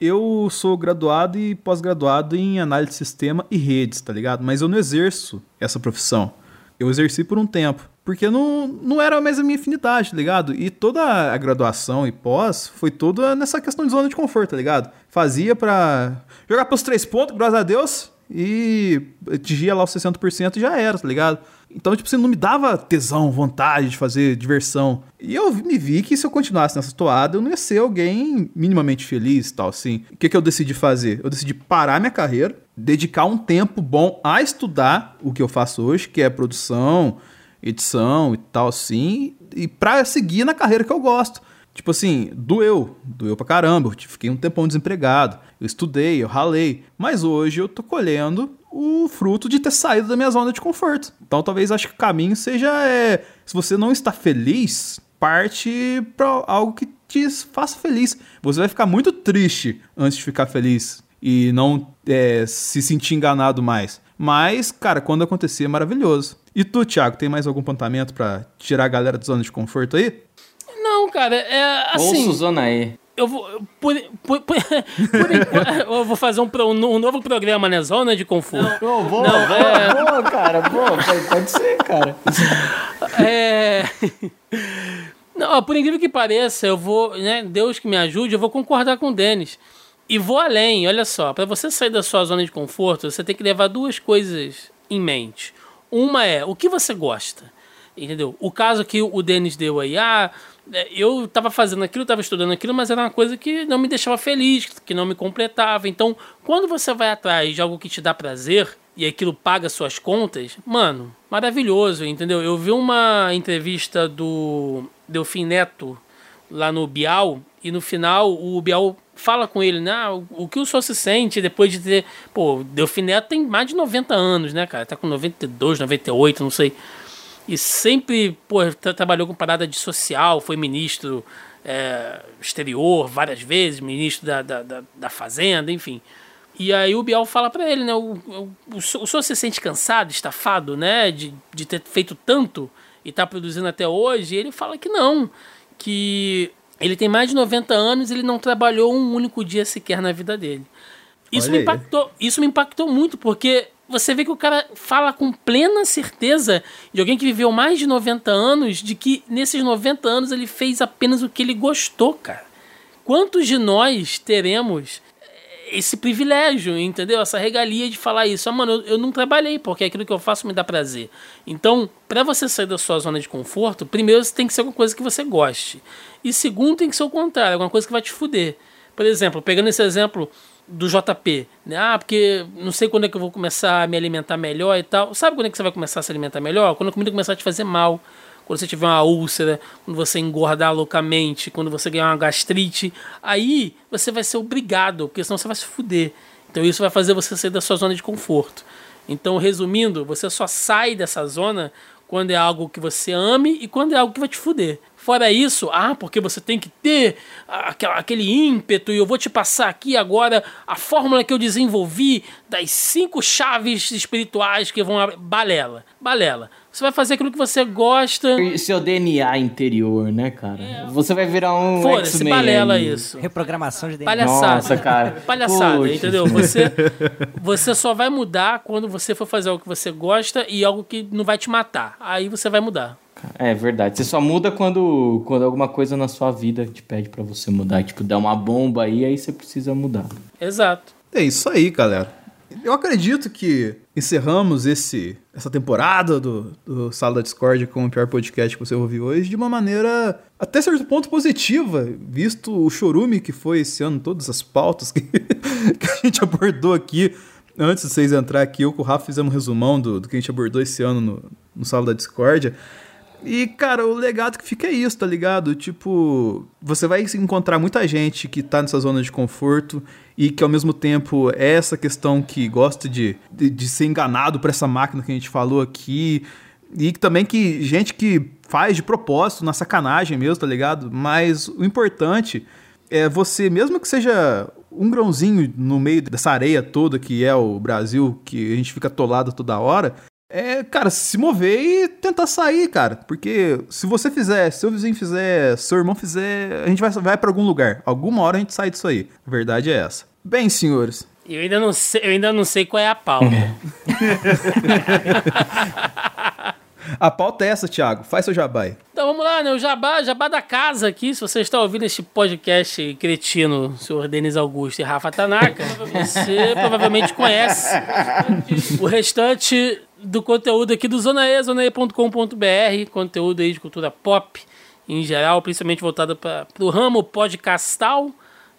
eu sou graduado e pós-graduado em análise de sistema e redes, tá ligado? Mas eu não exerço essa profissão. Eu exerci por um tempo. Porque não, não era mais a minha afinidade, tá ligado? E toda a graduação e pós foi toda nessa questão de zona de conforto, tá ligado? Fazia pra jogar pelos três pontos, graças a Deus, e atingia lá os 60% e já era, tá ligado? Então, tipo, você não me dava tesão, vontade de fazer diversão. E eu me vi que se eu continuasse nessa toada, eu não ia ser alguém minimamente feliz tal, assim. O que, que eu decidi fazer? Eu decidi parar minha carreira, dedicar um tempo bom a estudar o que eu faço hoje, que é produção, edição e tal, assim, e pra seguir na carreira que eu gosto. Tipo assim, doeu, doeu pra caramba, eu fiquei um tempão desempregado, eu estudei, eu ralei, mas hoje eu tô colhendo o fruto de ter saído da minha zona de conforto. Então talvez acho que o caminho seja, é, se você não está feliz, parte pra algo que te faça feliz. Você vai ficar muito triste antes de ficar feliz e não é, se sentir enganado mais. Mas, cara, quando acontecer é maravilhoso. E tu, Thiago, tem mais algum apontamento pra tirar a galera da zona de conforto aí? Não, cara, é Ou assim. Suzana E. Eu vou. Por, por, por, *laughs* por enquanto, eu vou fazer um, pro- um novo programa, né? Zona de conforto. Pô, boa, Não, boa, é- boa, cara, boa, pode, ser, cara. *laughs* É. Não, por incrível que pareça, eu vou, né? Deus que me ajude, eu vou concordar com o Denis. E vou além, olha só, para você sair da sua zona de conforto, você tem que levar duas coisas em mente. Uma é o que você gosta, entendeu? O caso que o Denis deu aí, ah, eu tava fazendo aquilo, tava estudando aquilo, mas era uma coisa que não me deixava feliz, que não me completava. Então, quando você vai atrás de algo que te dá prazer e aquilo paga suas contas, mano, maravilhoso, entendeu? Eu vi uma entrevista do Delfim Neto lá no Bial e no final o Bial fala com ele, né? Ah, o, que o senhor se sente depois de ter. Pô, Delfim Neto tem mais de 90 anos, né, cara? Tá com 92, 98, não sei. E sempre, pô, tra trabalhou com parada de social, foi ministro é, exterior várias vezes, ministro da, da, da, da Fazenda, enfim. E aí o Bial fala para ele, né? O, o, o, senhor se sente cansado, estafado, né? De, de ter feito tanto e tá produzindo até hoje? E ele fala que não, que ele tem mais de 90 anos e ele não trabalhou um único dia sequer na vida dele. Isso me impactou, isso me impactou muito, porque você vê que o cara fala com plena certeza de alguém que viveu mais de 90 anos, de que nesses 90 anos ele fez apenas o que ele gostou, cara. Quantos de nós teremos esse privilégio, entendeu? Essa regalia de falar isso. Ah, mano, eu, eu não trabalhei, porque aquilo que eu faço me dá prazer. Então, para você sair da sua zona de conforto, primeiro você tem que ser alguma coisa que você goste. E segundo, tem que ser o contrário, alguma coisa que vai te fuder. Por exemplo, pegando esse exemplo do JP, né? Ah, porque não sei quando é que eu vou começar a me alimentar melhor e tal. Sabe quando é que você vai começar a se alimentar melhor? Quando a comida começar a te fazer mal quando você tiver uma úlcera, quando você engordar loucamente, quando você ganhar uma gastrite, aí você vai ser obrigado, porque senão você vai se fuder. Então isso vai fazer você sair da sua zona de conforto. Então, resumindo, você só sai dessa zona quando é algo que você ame e quando é algo que vai te fuder. Fora isso, ah, porque você tem que ter aquele ímpeto e eu vou te passar aqui agora a fórmula que eu desenvolvi das cinco chaves espirituais que vão. Balela. Balela. Você vai fazer aquilo que você gosta. Seu DNA interior, né, cara? É. Você vai virar um. Foda-se, balela isso. Reprogramação de DNA. Palhaçada. Nossa, cara. Palhaçada, Puxa. entendeu? Você, *laughs* você só vai mudar quando você for fazer algo que você gosta e algo que não vai te matar. Aí você vai mudar. É verdade. Você só muda quando, quando alguma coisa na sua vida te pede para você mudar. Tipo, dá uma bomba aí, aí você precisa mudar. Exato. É isso aí, galera. Eu acredito que encerramos esse, essa temporada do, do Sala da Discord com o pior podcast que você ouviu hoje de uma maneira até certo ponto positiva, visto o chorume que foi esse ano, todas as pautas que, *laughs* que a gente abordou aqui. Antes de vocês entrar aqui, eu com o Rafa fizemos um resumão do, do que a gente abordou esse ano no, no Sala da Discord. E, cara, o legado que fica é isso, tá ligado? Tipo, você vai encontrar muita gente que tá nessa zona de conforto e que ao mesmo tempo é essa questão que gosta de, de, de ser enganado por essa máquina que a gente falou aqui. E também que gente que faz de propósito, na sacanagem mesmo, tá ligado? Mas o importante é você, mesmo que seja um grãozinho no meio dessa areia toda que é o Brasil, que a gente fica atolado toda hora, é, cara, se mover e tentar sair, cara. Porque se você fizer, se seu vizinho fizer, seu irmão fizer, a gente vai, vai para algum lugar. Alguma hora a gente sai disso aí. A verdade é essa. Bem, senhores. Eu ainda não sei, eu ainda não sei qual é a pauta. *laughs* a pauta é essa, Thiago. Faz seu jabá aí. Então vamos lá, né? O jabá, jabá da casa aqui. Se você está ouvindo este podcast cretino, senhor Denis Augusto e Rafa Tanaka, você provavelmente conhece. O restante do conteúdo aqui do Zona E, zonae.com.br, conteúdo aí de cultura pop em geral, principalmente voltado para o ramo podcastal,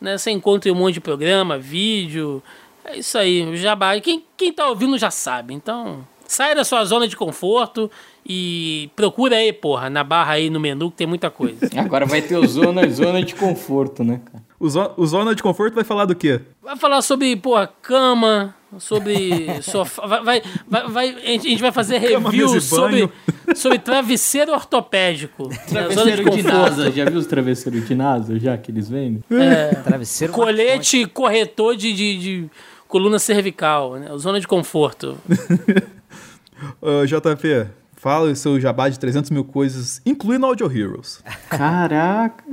né? Você encontra um monte de programa, vídeo, é isso aí, o jabá. Quem, quem tá ouvindo já sabe, então sai da sua zona de conforto e procura aí, porra, na barra aí no menu que tem muita coisa. *laughs* Agora vai ter o zona, zona de conforto, né, cara? O, zo o zona de conforto vai falar do quê? Vai falar sobre, porra, cama, sobre *laughs* sofá. Vai, vai, vai, a gente vai fazer review sobre, sobre travesseiro ortopédico. *laughs* Travesseiro de, de NASA. Já viu os travesseiros de NASA, já que eles vendem? É, travesseiro colete corretor de, de, de, coluna cervical, né? Zona de conforto. *laughs* uh, JP, fala o seu jabá de 300 mil coisas, incluindo Audio Heroes. Caraca.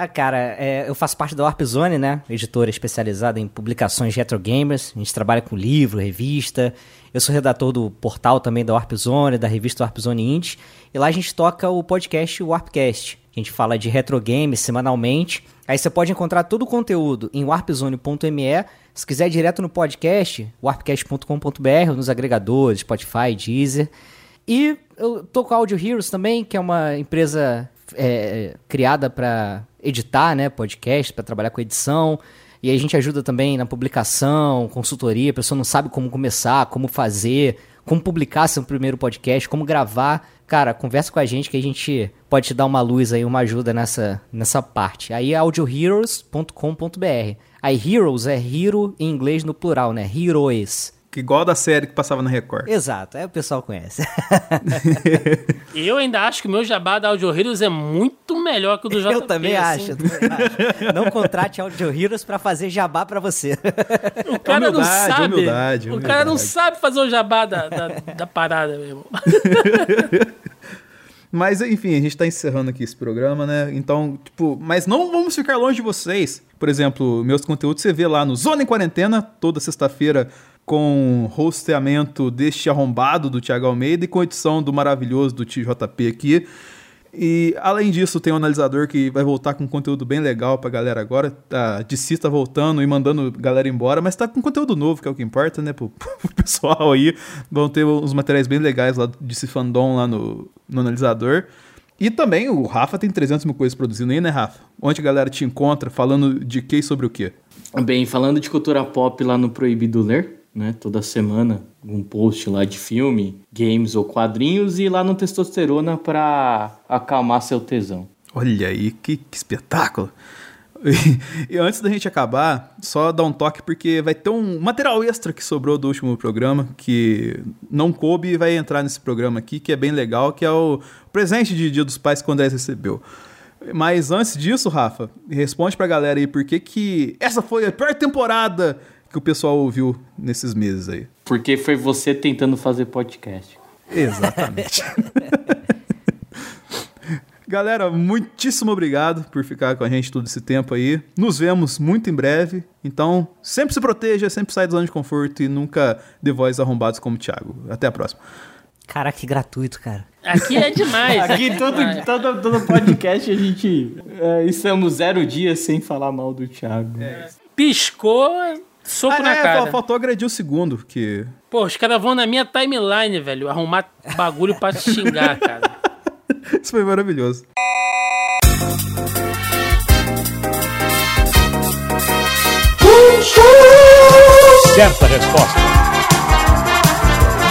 Ah, cara, é, eu faço parte da Warp Zone, né? Editora especializada em publicações retro gamers. A gente trabalha com livro, revista. Eu sou redator do portal também da Warp Zone, da revista Warp Zone Indie. E lá a gente toca o podcast Warpcast. A gente fala de retro games semanalmente. Aí você pode encontrar todo o conteúdo em warpzone.me. Se quiser ir direto no podcast, warpcast.com.br, nos agregadores, Spotify, Deezer. E eu tô com a Audio Heroes também, que é uma empresa é, criada para editar, né, podcast, para trabalhar com edição. E a gente ajuda também na publicação, consultoria, a pessoa não sabe como começar, como fazer, como publicar seu primeiro podcast, como gravar. cara, conversa com a gente que a gente pode te dar uma luz aí, uma ajuda nessa, nessa parte. Aí é audioheroes.com.br. Aí heroes é hero em inglês no plural, né? Heroes. Que igual da série que passava na Record. Exato, aí o pessoal conhece. *laughs* Eu ainda acho que o meu jabá da Audio Heroes é muito melhor que o do JP. eu também assim. acho, eu também acho. Não contrate Audio Heroes pra fazer jabá pra você. O cara não Humildade, sabe. humildade, O cara não humildade. sabe fazer o jabá da, da, da parada, meu irmão. *laughs* Mas, enfim, a gente tá encerrando aqui esse programa, né? Então, tipo, mas não vamos ficar longe de vocês. Por exemplo, meus conteúdos você vê lá no Zona em Quarentena, toda sexta-feira, com hosteamento deste arrombado do Thiago Almeida e com edição do maravilhoso do TJP aqui. E além disso, tem um analisador que vai voltar com conteúdo bem legal pra galera agora. A DC tá voltando e mandando galera embora, mas tá com conteúdo novo, que é o que importa, né? Pro, *laughs* pro pessoal aí. Vão ter uns materiais bem legais lá de DC Fandom lá no, no analisador. E também o Rafa tem 300 mil coisas produzindo aí, né, Rafa? Onde a galera te encontra, falando de que sobre o quê? Bem, falando de cultura pop lá no Proibido Ler, né? Toda semana um post lá de filme, games ou quadrinhos e lá no Testosterona pra acalmar seu tesão. Olha aí, que, que espetáculo! E, e antes da gente acabar, só dar um toque, porque vai ter um material extra que sobrou do último programa, que não coube e vai entrar nesse programa aqui, que é bem legal, que é o presente de Dia dos Pais que o recebeu. Mas antes disso, Rafa, responde pra galera aí por que que essa foi a pior temporada que o pessoal ouviu nesses meses aí. Porque foi você tentando fazer podcast. Exatamente. *laughs* Galera, muitíssimo obrigado por ficar com a gente todo esse tempo aí. Nos vemos muito em breve. Então, sempre se proteja, sempre sai da zona de conforto e nunca dê voz arrombados como o Thiago. Até a próxima. Caraca, que gratuito, cara. Aqui é demais. Aqui todo, todo, todo podcast a gente é, estamos zero dias sem falar mal do Thiago. Piscou, soco Ah, na é, cara. fal- faltou agredir o segundo, que. Pô, os caras vão na minha timeline, velho, arrumar bagulho pra te xingar, *laughs* cara. Isso foi maravilhoso. Certa resposta.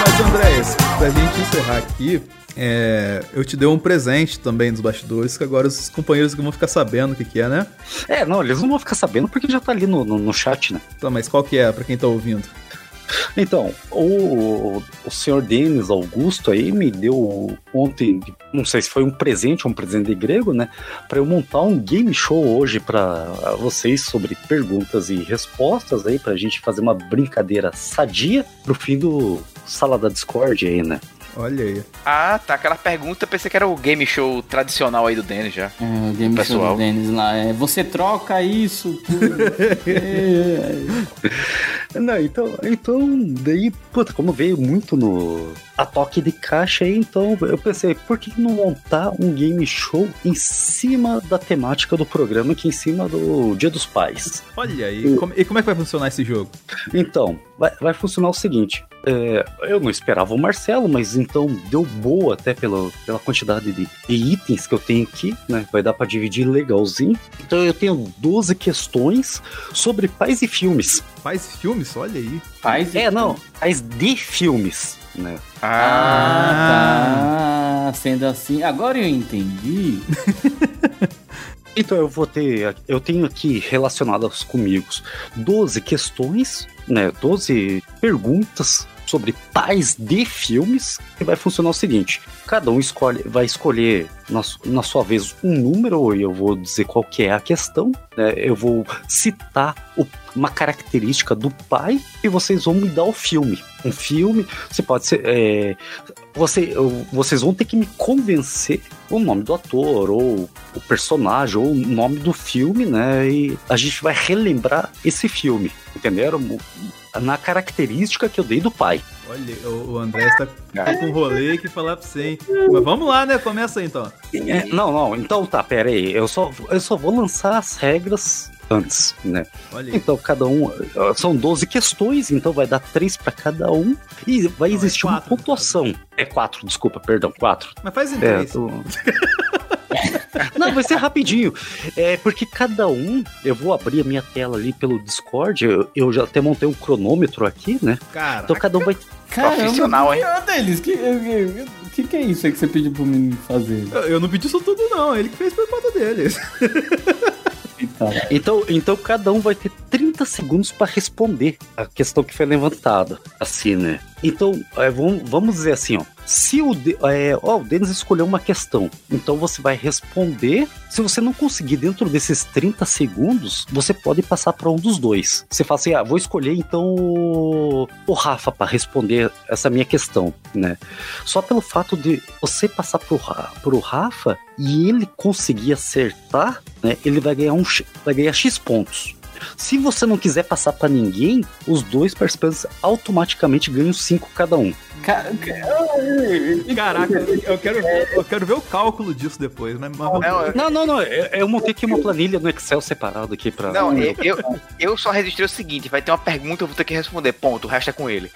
Mas, Andrés, pra gente encerrar aqui, é, eu te dei um presente também dos bastidores, que agora os companheiros que vão ficar sabendo o que, que é, né? É, não, eles não vão ficar sabendo porque já tá ali no, no, no chat, né? Tá, mas qual que é, pra quem tá ouvindo? Então, o, o senhor Denis Augusto aí me deu ontem, não sei se foi um presente ou um presente de grego, né? Pra eu montar um game show hoje pra vocês sobre perguntas e respostas aí, pra gente fazer uma brincadeira sadia pro fim do Sala da Discord aí, né? Olha aí. Ah, tá. Aquela pergunta, eu pensei que era o game show tradicional aí do Denis já. É, o game show do Dennis lá. É, você troca isso. É, *laughs* Não, então, então, daí, puta, como veio muito no a toque de caixa aí, então eu pensei, por que não montar um game show em cima da temática do programa, aqui em cima do Dia dos Pais? Olha aí. Como- e como é que vai funcionar esse jogo? Então, vai, vai funcionar o seguinte: é, eu não esperava o Marcelo, mas então deu boa até pela, pela quantidade de, de itens que eu tenho aqui, né? Vai dar pra dividir legalzinho. Então eu tenho 12 questões sobre pais e filmes. Faz filmes? Olha aí. Faz É, não, pais de filmes, né? Ah, tá. Sendo assim, agora eu entendi. *laughs* Então eu vou ter, eu tenho aqui relacionadas comigo 12 questões, né, 12 perguntas sobre pais de filmes, que vai funcionar o seguinte, cada um escolhe, vai escolher na, na sua vez um número, e eu vou dizer qual que é a questão, né, eu vou citar o- uma característica do pai e vocês vão me dar o filme. Um filme, você pode ser, é, você, vocês vão ter que me convencer o nome do ator, ou o personagem, ou o nome do filme, né? E a gente vai relembrar esse filme, entenderam? Na característica que eu dei do pai. Olha, o, André está tá com um rolê que falar pra você, hein? Mas vamos lá, né? Começa aí então. É, não, não, então tá, pera aí. Eu só, eu só vou lançar as regras antes, né? Olha aí. Então, cada um. São 12 questões, então vai dar três pra cada um. E vai Não, é existir uma quatro, no pontuação. É quatro, desculpa, perdão, quatro. Mas faz em É, três. tô... *laughs* Não, vai ser rapidinho. É porque cada um, eu vou abrir a minha tela ali pelo Discord. Eu, eu já até montei um cronômetro aqui, né? Cara, Então cada um vai Profissional, hein? Ô, Denis, que, que, que que é isso aí que você pediu pro menino fazer? Eu, eu não pedi isso tudo, não. Ele que fez por conta dele. Eita. Então, então cada um vai ter 30 segundos para responder a questão que foi levantada. Assim, né? Então, é, vamos, dizer assim, ó. Se o, é, ó, o Denis escolheu uma questão, então você vai responder. Se você não conseguir dentro desses 30 segundos, você pode passar para um dos dois. Você fala assim: ah, vou escolher então o, o Rafa para responder essa minha questão, né? Só pelo fato de você passar pro, Ra- pro Rafa e ele conseguir acertar, né? Ele vai ganhar um vai ganhar X pontos. Se você não quiser passar pra ninguém, os dois participantes automaticamente ganham 5 cada um. Ca- ca- Caraca, eu quero, ver, eu quero ver o cálculo disso depois, né? Mas vamos- Não, Não, não, não. Eu, eu montei aqui uma planilha no Excel separado aqui pra. não, eu, eu, eu só registrei o seguinte: vai ter uma pergunta, eu vou ter que responder. Ponto, o resto é com ele.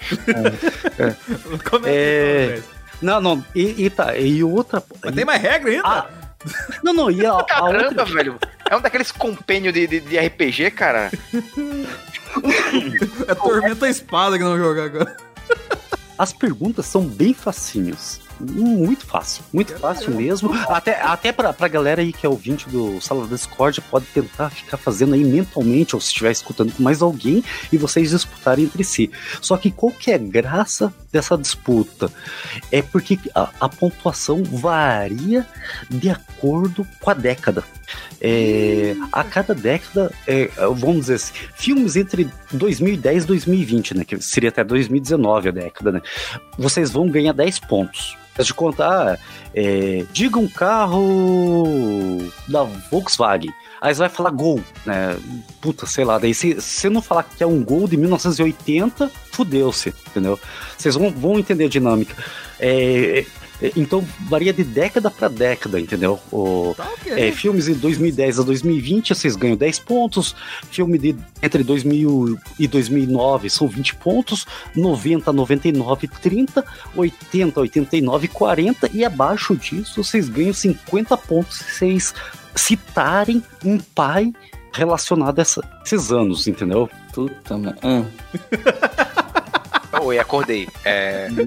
Como É. é que é? Não, não. E, e tá. E outra. Mas tem mais regra ainda? Ah, não, não. E a, a Caramba, outra. velho. É um daqueles compêndios de, de, de RPG, cara. É Tormenta Espada que não jogar agora. As perguntas são bem facinhas. Muito fácil, muito fácil mesmo. Até, até pra, pra galera aí que é ouvinte do Sala da Discord, pode tentar ficar fazendo aí mentalmente, ou se estiver escutando com mais alguém, e vocês disputarem entre si. Só que qual que é a graça dessa disputa? É porque a, a pontuação varia de acordo com a década. É, a cada década, é, vamos dizer assim, filmes entre 2010 e 2020, né? Que seria até 2019 a década, né? Vocês vão ganhar 10 pontos. De contar, é, diga um carro da Volkswagen. Aí você vai falar Gol, né? Puta, sei lá. Daí se você não falar que é um Gol de 1980, fudeu-se, entendeu? Vocês vão, vão entender a dinâmica. É, é, então varia de década para década, entendeu? O, Tá ok. é, filmes de 2010 a 2020, vocês ganham 10 pontos. Filme de entre 2000 e 2009 são 20 pontos. 90, 99, 30. 80, 89, 40. E abaixo disso, vocês ganham 50 pontos se vocês citarem um pai relacionado a essa- esses anos, entendeu? Puta, mano. *laughs* Oi, acordei. É, *laughs*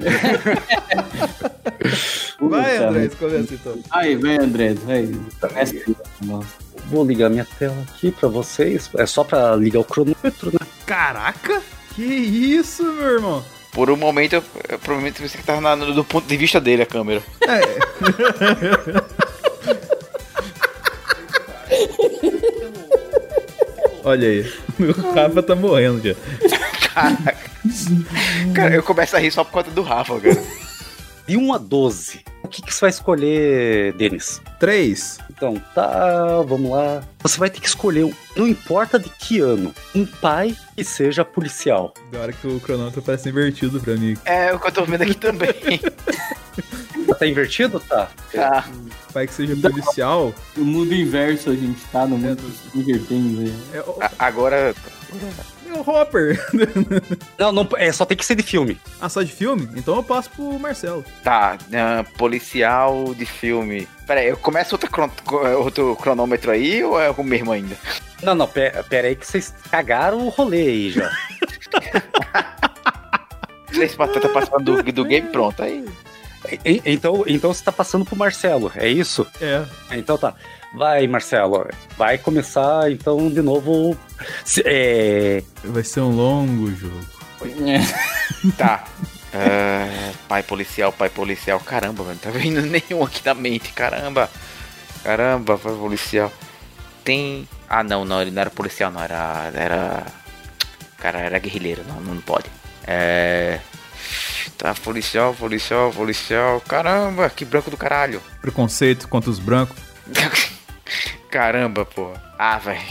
Vai, Puta, André, começa então. Aí, vem, André, vai. Começa aí. Nossa. Vou ligar minha tela aqui para vocês. É só para ligar o cronômetro, né? Caraca! Que isso, meu irmão? por um momento, eu, eu provavelmente pensei que tava na- no, do ponto de vista dele a câmera. *laughs* Olha aí. O Rafa tá morrendo já. Caraca. *laughs* Cara, eu começo a rir só por conta do Rafa, cara. De 1 a 12. O que, que você vai escolher, Denis? Três. Então, tá, vamos lá. Você vai ter que escolher, um- não importa de que ano, um pai que seja policial. Da hora que o cronômetro parece invertido pra mim. É o que eu tô vendo aqui também. *laughs* Tá invertido? Tá. Tá. Pai que seja policial. O mundo inverso a gente tá, no mundo invertendo aí. É o, Agora, é o Hopper. *laughs* Não, não, é só tem que ser de filme. ah, só de filme? Então eu passo pro Marcelo. tá, ah, policial de filme. Pera aí, eu começo outro, cron- outro cronômetro aí ou é o mesmo ainda? Não, não, pera, pera aí que vocês cagaram o rolê aí já. *laughs* Três batatas passando do, do game, pronto. Aí. Então, então você tá passando pro Marcelo, é isso? É. Então tá. Vai, Marcelo. Vai começar, então, de novo. se- é, Vai ser um longo jogo. Tá. Ah, *laughs* pai policial, pai policial. Caramba, velho. Não tá vendo *laughs* nenhum aqui na mente. Caramba. Caramba, pai policial. Tem. Ah, não, não. Ele não era policial, não. Era. Era. Cara, era guerrilheiro. Não, não pode. É. Tá, policial, policial, policial. Caramba, que branco do caralho. Preconceito contra os brancos. *laughs* Caramba, pô. Ah, velho.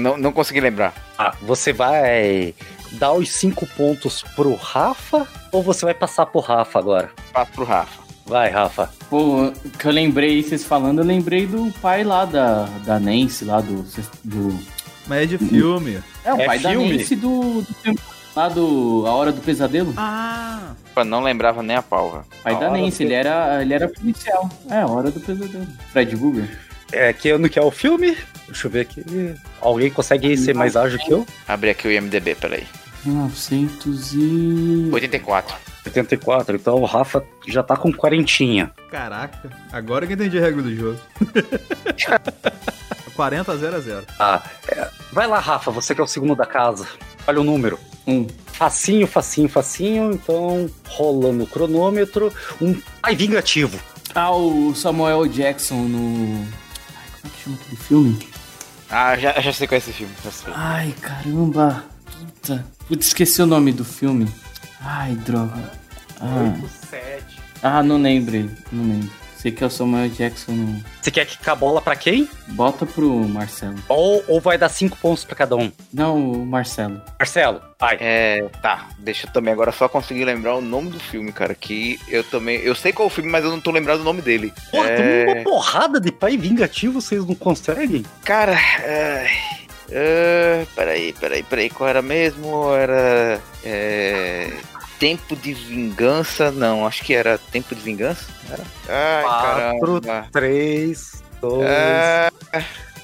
Não, não consegui lembrar. ah, você vai dar os cinco pontos pro Rafa ou você vai passar pro Rafa agora? Passo pro Rafa. Vai, Rafa. Pô, que eu lembrei, vocês falando, eu lembrei do pai lá da, da Nancy, lá do. do Mas é de filme. é, o É pai filme? da Nancy do, do filme lá do A Hora do Pesadelo. Ah! Eu não lembrava nem a pau, velho. pai A da Hora do Nancy, ele era, ele era policial. É, A Hora do Pesadelo. Fred Google. É, que ano que é o filme? Deixa eu ver aqui. Alguém consegue ser mais ágil que eu? Abri aqui o IMDB, peraí. 1900 e... 84. 84, então o Rafa já tá com quarentinha. Caraca, agora que eu entendi a regra do jogo. *laughs* 40 a 0 a 0. Ah, é, vai lá, Rafa, você que é o segundo da casa. Olha o número. Um. Facinho, facinho, facinho. Então, rolando o cronômetro. Um pai vingativo. Ah, o Samuel Jackson no... Ai, como é que chama aquele filme? Ah, já, já sei qual é esse filme. Já sei. Ai, caramba. Puta. Putz, esqueci o nome do filme. Ai, droga. Ah, 7. ah não lembro. Não lembro. Sei que é o Samuel Jackson. no- Você quer que a bola pra quem? Bota pro Marcelo. Ou, ou vai dar cinco pontos pra cada um? Não, o Marcelo. Marcelo, vai. É, tá. Deixa eu também agora só conseguir lembrar o nome do filme, cara. Que eu também. Eu sei qual é o filme, mas eu não tô lembrando o nome dele. Porra, é... tem uma porrada de pai vingativo, vocês não conseguem? Cara, ai, ah, peraí, peraí, peraí, qual era mesmo? Era. É, tempo de vingança? Não, acho que era Tempo de Vingança? Era? Ai, Quatro, caramba. três, dois. Ah,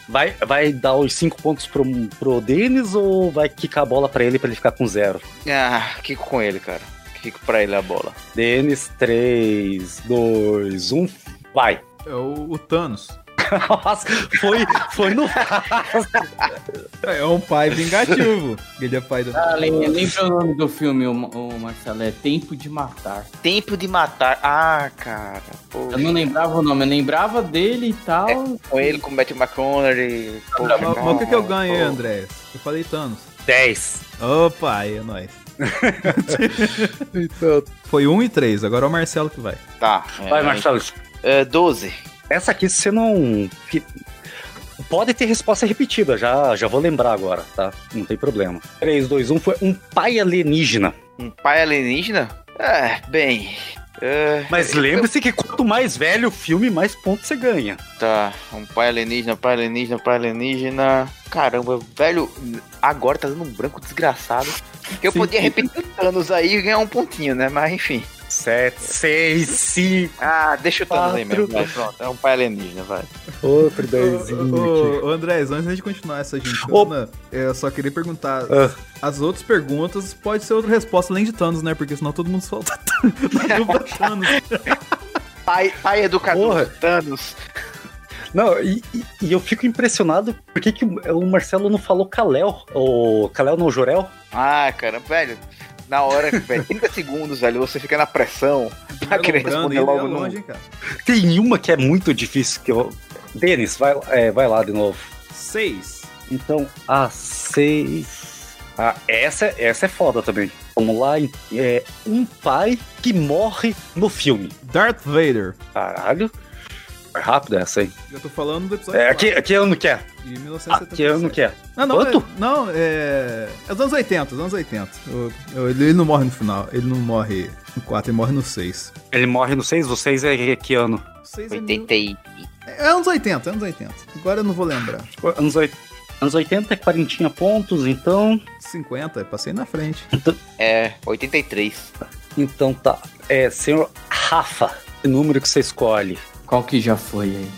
Vai, vai dar os cinco pontos pro, pro Denis ou vai quicar a bola pra ele pra ele ficar com zero? ah, Kiko com ele, cara. Kiko pra ele a bola. Denis, três, dois, um, vai. É o, o Thanos. *laughs* Nossa, foi, foi no. É um pai vingativo. Ele é pai do. Ah, lem- lembra o nome do filme, o, o Marcelo? É Tempo de Matar. Tempo de matar. Ah, cara. Poxa. Eu não lembrava o nome, eu lembrava dele e tal. Com ele, com o Matthew McConaughey. Poxa, Mas, mas o que, que eu cara, ganho aí, pô. André? Eu falei Thanos. 10. Opa, aí é nóis. Então, Foi 1 e 3, agora é o Marcelo que vai. Tá. vai, é, Marcelo. é, 12. Essa aqui você não. Pode ter resposta repetida, já, já vou lembrar agora, tá? Não tem problema. 3, 2, 1 foi um pai alienígena. Um pai alienígena? É, bem. é, Mas lembre-se que quanto mais velho o filme, mais pontos você ganha. Tá, um pai alienígena, pai alienígena, pai alienígena. Caramba, velho, agora tá dando um branco desgraçado. Eu Sim. podia repetir o Thanos aí e ganhar um pontinho, né? Mas enfim. 7, 6, 5, Ah, deixa o Thanos aí Quatro. mesmo. Vai, pronto, é um pai alienígena, vai. outro Ô, 10. ô, ô, Andrés, antes de continuar essa gincana, eu só queria perguntar: Ah. as outras perguntas pode ser outra resposta além de Thanos, né? Porque senão todo mundo solta *laughs* *laughs* Thanos. Pai, pai educador, Porra. Thanos. Não, e, e- eu fico impressionado por que, que o Marcelo não falou Kalel, o Kalel não Jorel. Ah, cara, velho. Na hora, velho, 30 segundos, velho, você fica na pressão pra querer responder é logo no. hein, cara. Tem uma que é muito difícil que eu. Denis, vai, é, vai lá de novo. 6. Então, a 6. Ah, essa, essa é foda também. Vamos lá, é um pai que morre no filme. Darth Vader. Caralho. É rápido essa, hein? Eu tô falando do episódio É, que, que ano que é? de Ah, 1977. que ano que é? Não, não, Quanto? É, não, é. É os anos 80, os anos 80. Eu- eu- ele, não morre no final, ele não morre no 4, ele morre no 6. Ele morre no 6, o 6 é que ano? 6 é, mil- 80 e. é anos 80, anos 80. Agora eu não vou lembrar. Anos, oit- anos 80 é 40 pontos, então. 50, passei na frente. É, 83. Então tá. É, senhor Rafa, que número que você escolhe? Qual que já foi aí?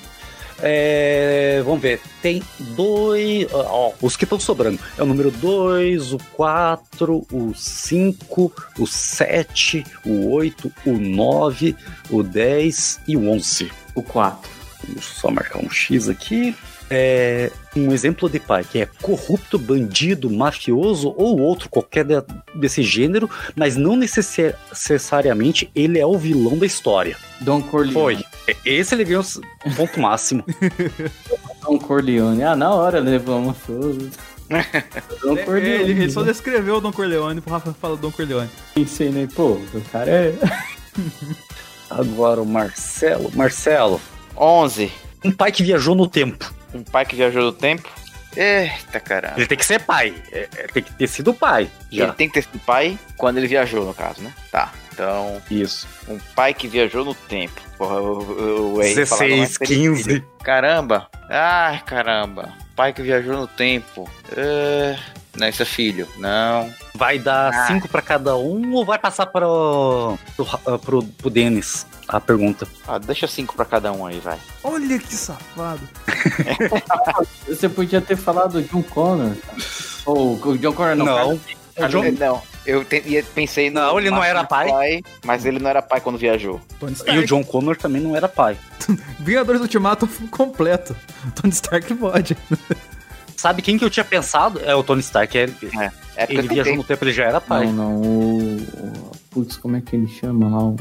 É, vamos ver, tem dois. Ó, os que estão sobrando. É o número 2, o 4, o 5, o 7, o 8, o 9, o 10 e o 11. O 4. Deixa eu só marcar um X aqui. É um exemplo de pai que é corrupto, bandido, mafioso ou outro qualquer de- desse gênero, mas não necessi- necessariamente ele é o vilão da história. Don Corleone. Foi. Esse ele ganhou o ponto máximo. *laughs* Don Corleone. Ah, na hora levamos todos. *laughs* Don É, Corleone. ele, ele só descreveu o Don Corleone pro Rafa falar Don Corleone. Pensei, né? Pô, o cara é... Agora o Marcelo. Marcelo, 11. um pai que viajou no tempo. Um pai que viajou no tempo. Eita caramba. Ele tem que ser pai. É, é, tem que ter sido pai. Já. Ele tem que ter sido pai quando ele viajou, no caso, né? Tá. Então, Isso. um pai que viajou no tempo. Porra, eu, eu, eu errei falar, não é 16, 15. Caramba. Ai, caramba. Pai que viajou no tempo. É... Não, isso é filho. Não. Vai dar Ah. 5 pra cada um ou vai passar para o, pro, pro, pro Denis a pergunta? Ah, deixa cinco pra cada um aí, vai. Olha que safado. *laughs* Você podia ter falado John Connor. Ou o John Connor não. Não. cara. É o John- Não, eu te- pensei no Não, ele não era pai. Mas ele não era pai quando viajou. E o John Connor também não era pai. *laughs* Vingadores Ultimato *laughs* completo. Tony Stark pode. Sabe quem que eu tinha pensado? É o Tony Stark. É, É, é ele viajou no tempo, ele já era pai. Não, não. O, Putz, como é que ele chama lá? O-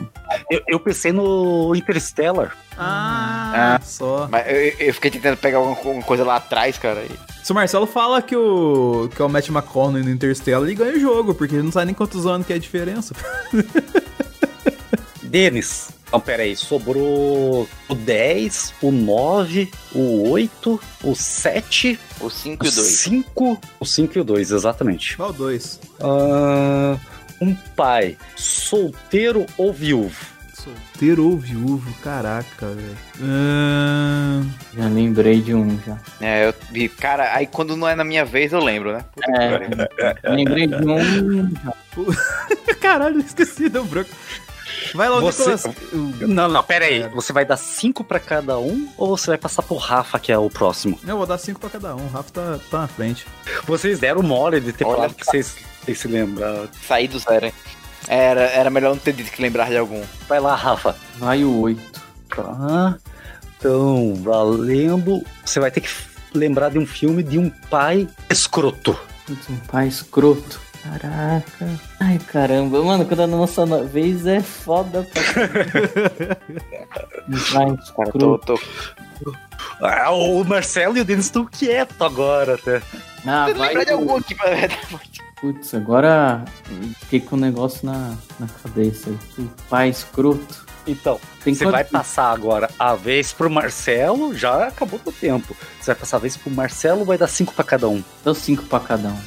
Eu, eu pensei no Interstellar. Ah, só. Mas eu, eu fiquei tentando pegar alguma co- alguma coisa lá atrás, cara. e- Se o Marcelo fala que o, que é o Matt McConaughey no Interstellar, ele ganha o jogo, porque ele não sabe nem quantos anos que é a diferença. *laughs* Denis. Então, peraí, sobrou o 10, o 9, o 8, o 7, O 5 o e o 2. 5, o 5 e o 2, exatamente. Qual dois? Ah, um pai solteiro ou viúvo? Solteiro ou viúvo, caraca, velho. Ah, Já lembrei de um já. É, eu vi, cara, aí quando não é na minha vez eu lembro, né? Puta. É, lembrei de um. *laughs* caralho, eu esqueci, deu branco. Vai lá, o Você- Nicolas. Não, não, peraí. É. Você vai dar 5 pra cada um ou você vai passar pro Rafa, que é o próximo? Eu vou dar cinco pra cada um. O Rafa tá, tá na frente. Vocês deram mole de ter Olha, falado que vocês, vocês se lembraram. Saí do zero, hein? Era, era melhor não ter dito que lembrar de algum. Vai lá, Rafa. Vai o 8. Tá. Então, valendo. Você vai ter que lembrar de um filme de um pai escroto. Um pai escroto. Caraca. Ai, caramba. Mano, quando é na nossa no- vez é foda pra *laughs* pai Cara, tô, escroto. tô... Ah, o Marcelo e o Denis estão quietos agora, até. Ah, vai de o- algum aqui pra ver. Putz, agora fiquei com um negócio na, na cabeça. O pai escroto. Então, Tem você quanto- vai passar agora a vez pro Marcelo, já acabou o tempo. Você vai passar a vez pro Marcelo, vai dar 5 pra cada um. Deu 5 pra cada um.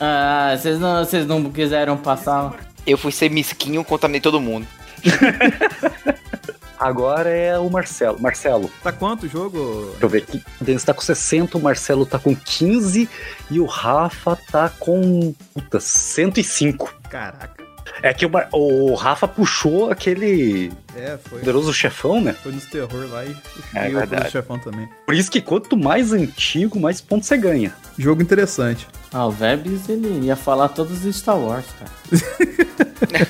Ah, vocês não, vocês não quiseram passar. Eu fui ser mesquinho, contaminei todo mundo. *laughs* Agora é o Marcelo. Marcelo, Tá quanto o jogo? deixa eu ver aqui. O Denis tá com 60, o Marcelo tá com 15 e o Rafa tá com. Puta, 105. Caraca. É que o, Mar- o Rafa puxou aquele É, foi. poderoso chefão, né? Foi nos terror lá e É e o verdade. chefão também. Por isso que quanto mais antigo, mais pontos você ganha. Jogo interessante. Ah, o Vebs ele ia falar todos os Star Wars, cara. *laughs*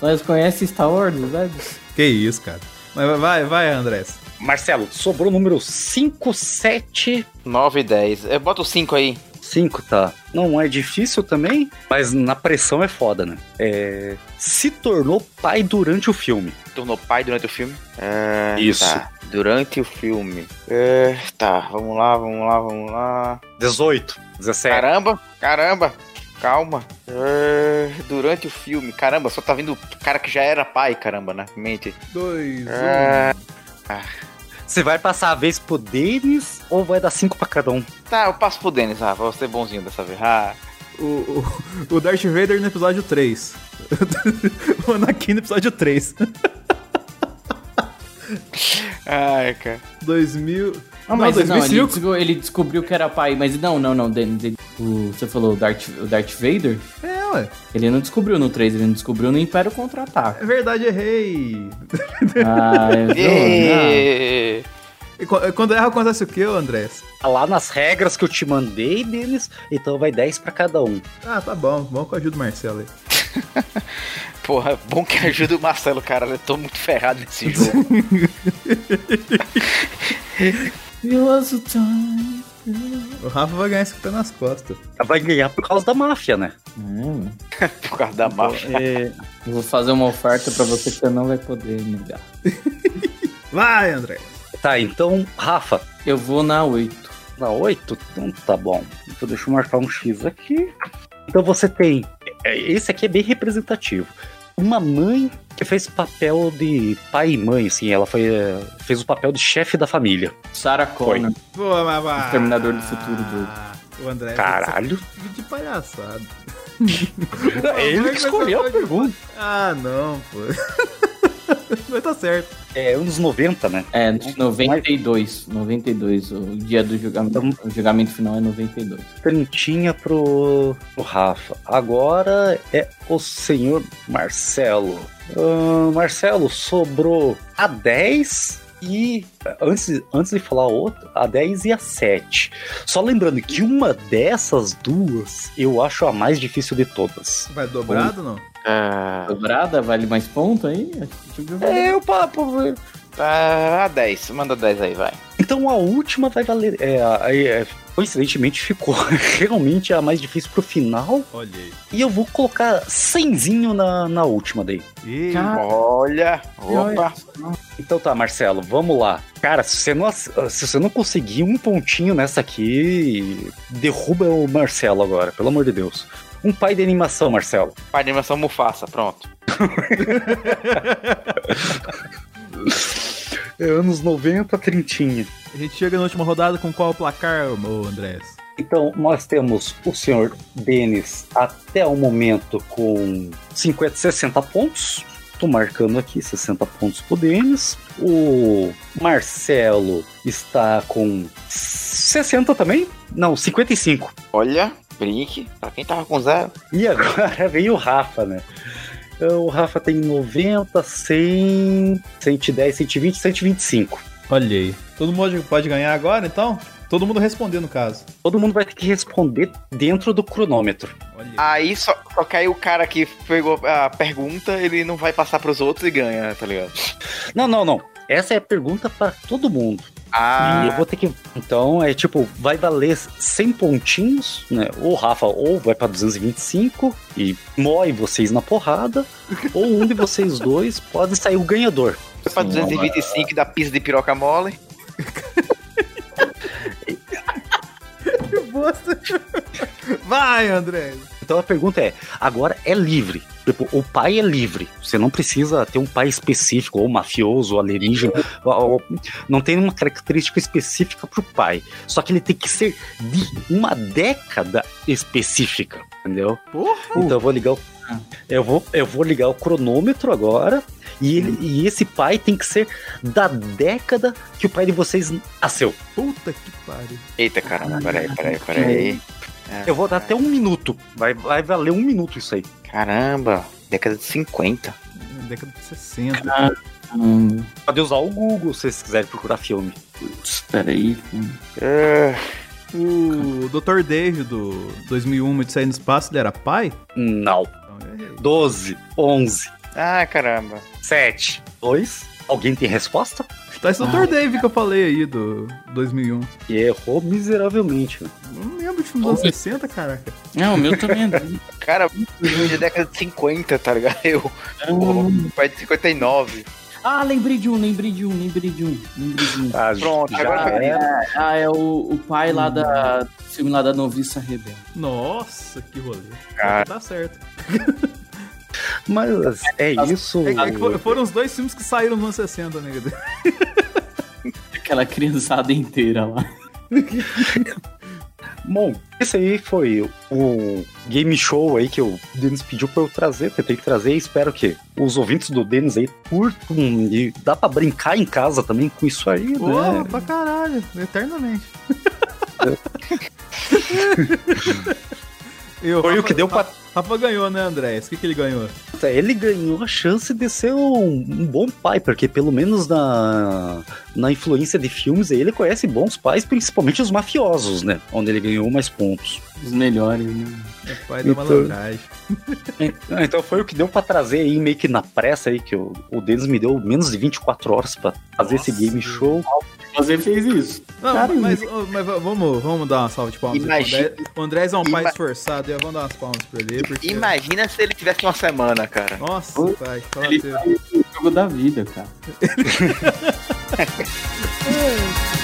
Só eles conhecem Star Wars, o Vebs? Que isso, cara. Mas vai, vai, Andrés. Marcelo, sobrou o número 5, 7, 9 e 10. Eu boto o 5 aí. 5, tá? Não é difícil também, mas na pressão é foda, né? É... Se tornou pai durante o filme. Tornou pai durante o filme. É, Isso. Tá. Durante o filme. É, tá, vamos lá, vamos lá, vamos lá. 18, 17. Caramba, caramba. Calma. É, durante o filme. Caramba, só tá vindo o cara que já era pai, caramba, na mente. Dois, É, Você vai passar a vez pro Denis ou vai dar 5 pra cada um? tá, eu passo pro Denis, ah, vou ser bonzinho dessa vez. Ah. O, o, o Darth Vader no episódio 3. *laughs* o Anakin no episódio 3. ai, cara. 2000. Não, mas não, ele, 2005. desco- ele descobriu que era pai, mas não, não, não, Denis, ele- o- você falou o Darth, o Darth Vader? É, ué. Ele não descobriu no 3, ele não descobriu no Império Contra-Ataca. É verdade, errei. Ah, vi, Ê, *laughs* E qu- Quando erra, acontece o que, Andrés? Tá lá nas regras que eu te mandei, Denis, então vai 10 pra cada um. Ah, tá bom. Bom que eu ajudo o Marcelo aí. *laughs* Porra, bom que ajuda o Marcelo, cara. Eu tô muito ferrado nesse jogo. *laughs* não. time. O Rafa vai ganhar esse pé nas costas. Vai ganhar por causa da máfia, né? Hum, *laughs* Por causa da máfia. É, eu vou fazer uma oferta pra você que você não vai poder negar. *laughs* Vai, André. Tá, então, Rafa, Eu vou na 8. na 8? Então tá bom. Então deixa eu marcar um X aqui. Então você tem. é, Esse aqui é bem representativo. Uma mãe que fez papel de pai e mãe, assim, ela foi, é, fez o papel de chefe da família. Sarah Connor. Pô, mas vai. Exterminador do Futuro dois. O André. Caralho. Vive de palhaçada. *laughs* É ele que escolheu a pergunta. Ah, não, pô. *laughs* *laughs* Mas tá certo. É anos 90, né? É, 92. 92. O dia do julgamento. O julgamento final é 92. Trintinha pro, pro Rafa. Agora é o senhor Marcelo. Ahn, Marcelo, sobrou a 10 E antes, antes de falar outra, a 10 e a 7. Só lembrando que uma dessas duas eu acho a mais difícil de todas. Vai dobrado ou não? Ah, Dobrada, vale mais ponto aí? é o papo. Ah, a 10. Manda 10 aí, vai. Então a última vai valer. É, é, coincidentemente ficou *laughs* realmente a mais difícil pro final. Olha aí. E eu vou colocar 100zinho na, na última daí. Ih, Cara, Olha. Opa. Então tá, Marcelo, vamos lá. Cara, se você não, ass- se você não conseguir um pontinho nessa aqui, derruba o Marcelo agora, pelo amor de Deus. Um pai de animação, Marcelo. Pai de animação Mufasa, pronto. *laughs* É anos 90, trintinha. a gente chega na última rodada com qual placar, Andrés? Então, nós temos o senhor Denis até o momento com 50, 60 pontos. Tô marcando aqui 60 pontos pro Denis. O Marcelo está com 60 também? Não, 55. Olha, brinque. Pra quem tava com zero. E agora *laughs* vem o Rafa, né? O Rafa tem 90, 100, 110, 120, 125. Olha aí. Todo mundo pode ganhar agora, então? Todo mundo responder, no caso. Todo mundo vai ter que responder dentro do cronômetro. Olha aí. Aí só, só que aí o cara que pegou a pergunta, ele não vai passar pros outros e ganha, tá ligado? Não, não, não. Essa é a pergunta para todo mundo. E eu Ah, vou ter que. Então, é tipo, vai valer 100 pontinhos, né? O Rafa ou vai pra 225 e mói vocês na porrada, ou um de vocês dois pode sair o ganhador. foi pra 225 da pizza de piroca mole. *laughs* Que bosta. Vai, Andrés. Então a pergunta é: agora é livre. Tipo, o pai é livre. Você não precisa ter um pai específico, ou mafioso, ou alienígena. ou- ou- não tem uma característica específica pro pai. Só que ele tem que ser de uma década específica. Entendeu? Porra. Então eu vou ligar o. Eu vou, eu vou ligar o cronômetro agora. E, ele, e esse pai tem que ser da década que o pai de vocês nasceu. Puta que pariu. Eita caramba, peraí, peraí, peraí. Eu vou dar até um minuto. Vai, vai valer um minuto isso aí. Caramba, década de 50. Década de 60. Hum, Pode usar o Google se vocês quiserem procurar filme. putz, peraí. Ah, O Dr. Dave do 2001 de Sair no Espaço, ele era pai? Não. Então eu errei. 12, 11, Ah, caramba. 7, 2. Alguém tem resposta? Tá esse Dr. Dave que eu falei aí do 2001. E errou miseravelmente. Eu não lembro de filme dos anos 60, caraca. Não, o meu também é. *laughs* Cara, filme de década de 50, tá ligado? Eu, o pai de 59. Ah, lembrei de um, lembrei de um, lembrei de um, lembrei de um. Ah, Pronto, já agora era. Ah, é o, o pai lá da. do filme lá da noviça rebelde. Nossa, que rolê. Cara. Tá certo. *laughs* Mas é isso. É, é foram os dois filmes que saíram nos anos 60, né? *laughs* Aquela criançada inteira lá. Bom, esse aí foi o game show aí que o Denis pediu pra eu trazer, tentei trazer e espero que os ouvintes do Denis aí curtam e dá pra brincar em casa também com isso aí, Porra, né? pra caralho. Eternamente. *laughs* Eu, Foi o que deu pra. Rafa ganhou, né, Andrés? O que, que ele ganhou? Ele ganhou a chance de ser um, um bom pai, porque pelo menos na, na influência de filmes ele conhece bons pais, principalmente os mafiosos, né? Onde ele ganhou mais pontos. Os melhores, né? É pai da Então- malandragem. Então foi o que deu pra trazer aí, meio que na pressa aí, que o, o Denis me deu menos de 24 horas pra fazer esse Nossa. game show. Você fez isso. Não, Cara, mas, mas vamos, vamos dar uma salva de palmas. Imagina- O Andrés é um pai esforçado, e vamos dar umas palmas pra ele. Porque... Imagina se ele tivesse uma semana, cara. Nossa, pai, fala Ele faz o jogo da vida, cara. *laughs* *laughs*